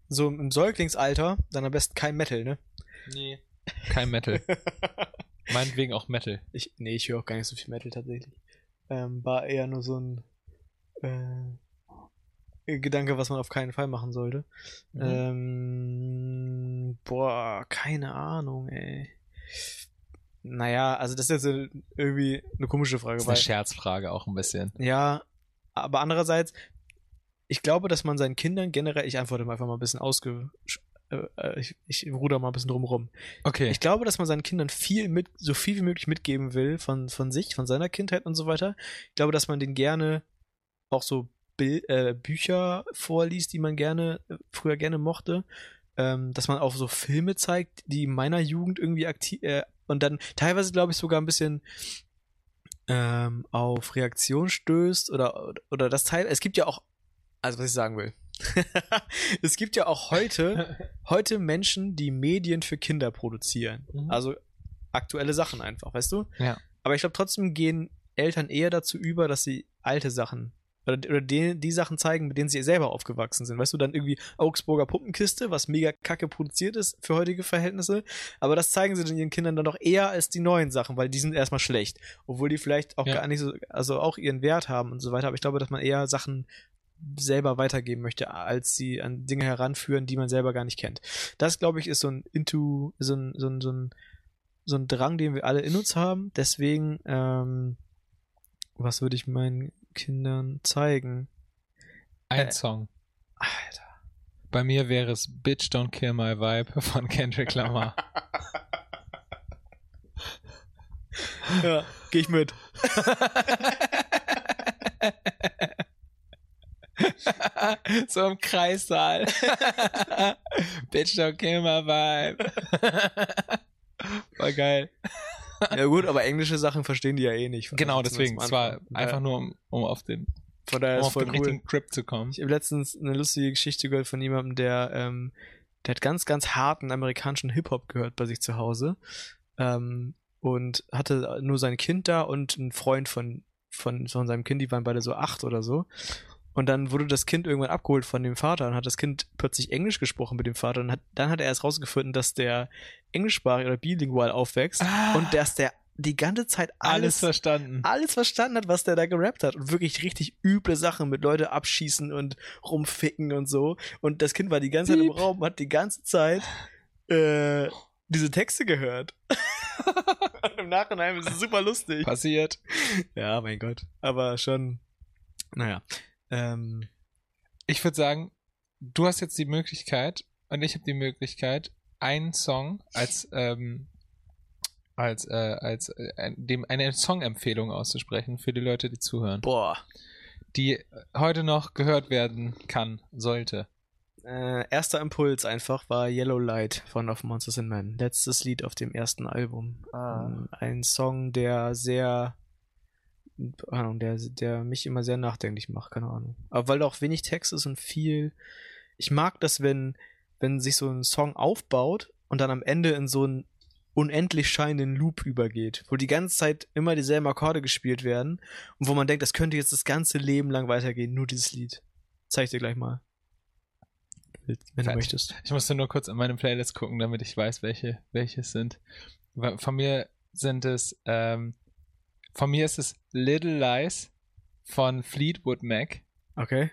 C: So im Säuglingsalter, dann am besten kein Metal, ne?
B: Nee. Kein Metal. Meinetwegen auch Metal.
C: Ich, nee, ich höre auch gar nicht so viel Metal tatsächlich. Ähm, war eher nur so ein äh, Gedanke, was man auf keinen Fall machen sollte.
B: Mhm.
C: Ähm, boah, keine Ahnung, ey. Naja, also das ist jetzt irgendwie eine komische Frage,
B: Das ist eine Scherzfrage auch ein bisschen.
C: ja, aber andererseits, ich glaube, dass man seinen Kindern generell, ich antworte mal einfach mal ein bisschen ausge, äh, äh, ich, ich ruder mal ein bisschen drumrum.
B: Okay.
C: Ich glaube, dass man seinen Kindern viel mit, so viel wie möglich mitgeben will von, von sich, von seiner Kindheit und so weiter. Ich glaube, dass man denen gerne auch so Bil äh, Bücher vorliest, die man gerne, äh, früher gerne mochte. Ähm, dass man auch so Filme zeigt, die in meiner Jugend irgendwie aktiv, äh, und dann teilweise, glaube ich, sogar ein bisschen ähm, auf Reaktion stößt oder, oder das Teil. Es gibt ja auch, also was ich sagen will. es gibt ja auch heute heute Menschen, die Medien für Kinder produzieren.
B: Mhm.
C: Also aktuelle Sachen einfach, weißt du?
B: Ja.
C: Aber ich glaube, trotzdem gehen Eltern eher dazu über, dass sie alte Sachen oder, oder die, die Sachen zeigen, mit denen sie selber aufgewachsen sind. Weißt du, dann irgendwie Augsburger Puppenkiste, was mega kacke produziert ist für heutige Verhältnisse. Aber das zeigen sie dann ihren Kindern dann doch eher als die neuen Sachen, weil die sind erstmal schlecht. Obwohl die vielleicht auch
B: Ja.
C: gar nicht so, also auch ihren Wert haben und so weiter. Aber ich glaube, dass man eher Sachen selber weitergeben möchte, als sie an Dinge heranführen, die man selber gar nicht kennt. Das, glaube ich, ist so ein Into, so ein, so ein, so ein, so ein Drang, den wir alle in uns haben. Deswegen, ähm, was würde ich meinen Kindern zeigen?
B: Ein
C: äh,
B: Song.
C: Alter.
B: Bei mir wäre es Bitch Don't Kill My Vibe von Kendrick Lamar.
C: Ja, geh ich mit.
B: so im Kreissaal. Bitch Don't Kill My Vibe. War geil.
C: Ja gut, aber englische Sachen verstehen die ja eh nicht.
B: Genau, deswegen. Es war einfach nur, um, um auf den,
C: Von daher
B: um auf den
C: cool.
B: richtigen Trip zu kommen.
C: Ich habe letztens eine lustige Geschichte gehört von jemandem, der, ähm, der hat ganz, ganz harten amerikanischen Hip-Hop gehört bei sich zu Hause. Ähm, und hatte nur sein Kind da und ein Freund von, von, von seinem Kind, die waren beide so acht oder so. Und dann wurde das Kind irgendwann abgeholt von dem Vater und hat das Kind plötzlich Englisch gesprochen mit dem Vater. Und hat, dann hat er erst rausgefunden, dass der englischsprachig oder bilingual aufwächst
B: Ah.
C: und dass der die ganze Zeit
B: Alles
C: alles,
B: verstanden.
C: alles verstanden hat, was der da gerappt hat. Und wirklich richtig üble Sachen mit Leute abschießen und rumficken und so. Und das Kind war die ganze Zeit im. Raum, hat die ganze Zeit äh, diese Texte gehört. und im Nachhinein ist es super lustig.
B: Passiert.
C: Ja, mein Gott. Aber schon, naja. Ähm,
B: Ich würde sagen, du hast jetzt die Möglichkeit und ich habe die Möglichkeit, einen Song als ähm, als äh, als äh, dem eine Songempfehlung auszusprechen für die Leute, die zuhören,
C: boah.
B: die heute noch gehört werden kann, sollte.
C: Äh, erster Impuls einfach war Yellow Light von Of Monsters and Men. Letztes Lied auf dem ersten Album. Ähm, Ein Song, der sehr, keine Ahnung, der, der mich immer sehr nachdenklich macht, keine Ahnung. Aber weil da auch wenig Text ist und viel. Ich mag das, wenn, wenn sich so ein Song aufbaut und dann am Ende in so einen unendlich scheinenden Loop übergeht, wo die ganze Zeit immer dieselben Akkorde gespielt werden und wo man denkt, das könnte jetzt das ganze Leben lang weitergehen, nur dieses Lied. Zeig ich dir gleich mal. Wenn du möchtest.
B: Ich musste nur kurz in meine Playlist gucken, damit ich weiß, welche welche es sind. Von mir sind es ähm, von mir ist es Little Lies von Fleetwood Mac.
C: Okay.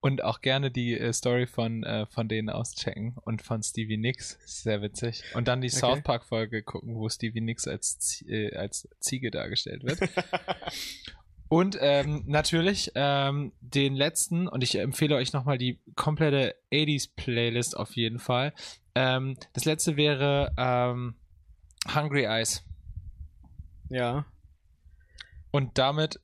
B: Und auch gerne die äh, Story von, äh, von denen auschecken und von Stevie Nicks. Sehr witzig. Und dann die
C: Okay.
B: South Park Folge gucken, wo Stevie Nicks als, äh, als Ziege dargestellt wird. und ähm, natürlich ähm, den letzten, und ich empfehle euch nochmal die komplette 80s Playlist auf jeden Fall. Ähm, das letzte wäre ähm, Hungry Eyes.
C: ja.
B: Und damit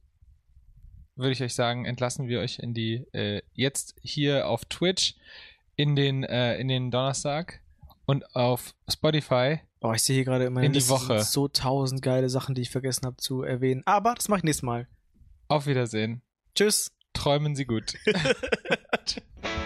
B: würde ich euch sagen, entlassen wir euch in die äh, jetzt hier auf Twitch in den äh, in den Donnerstag und auf Spotify.
C: Oh, ich sehe hier gerade immer
B: In die Woche.
C: so tausend geile Sachen, die ich vergessen habe zu erwähnen. Aber das mache ich nächstes Mal.
B: Auf Wiedersehen.
C: Tschüss.
B: Träumen Sie gut.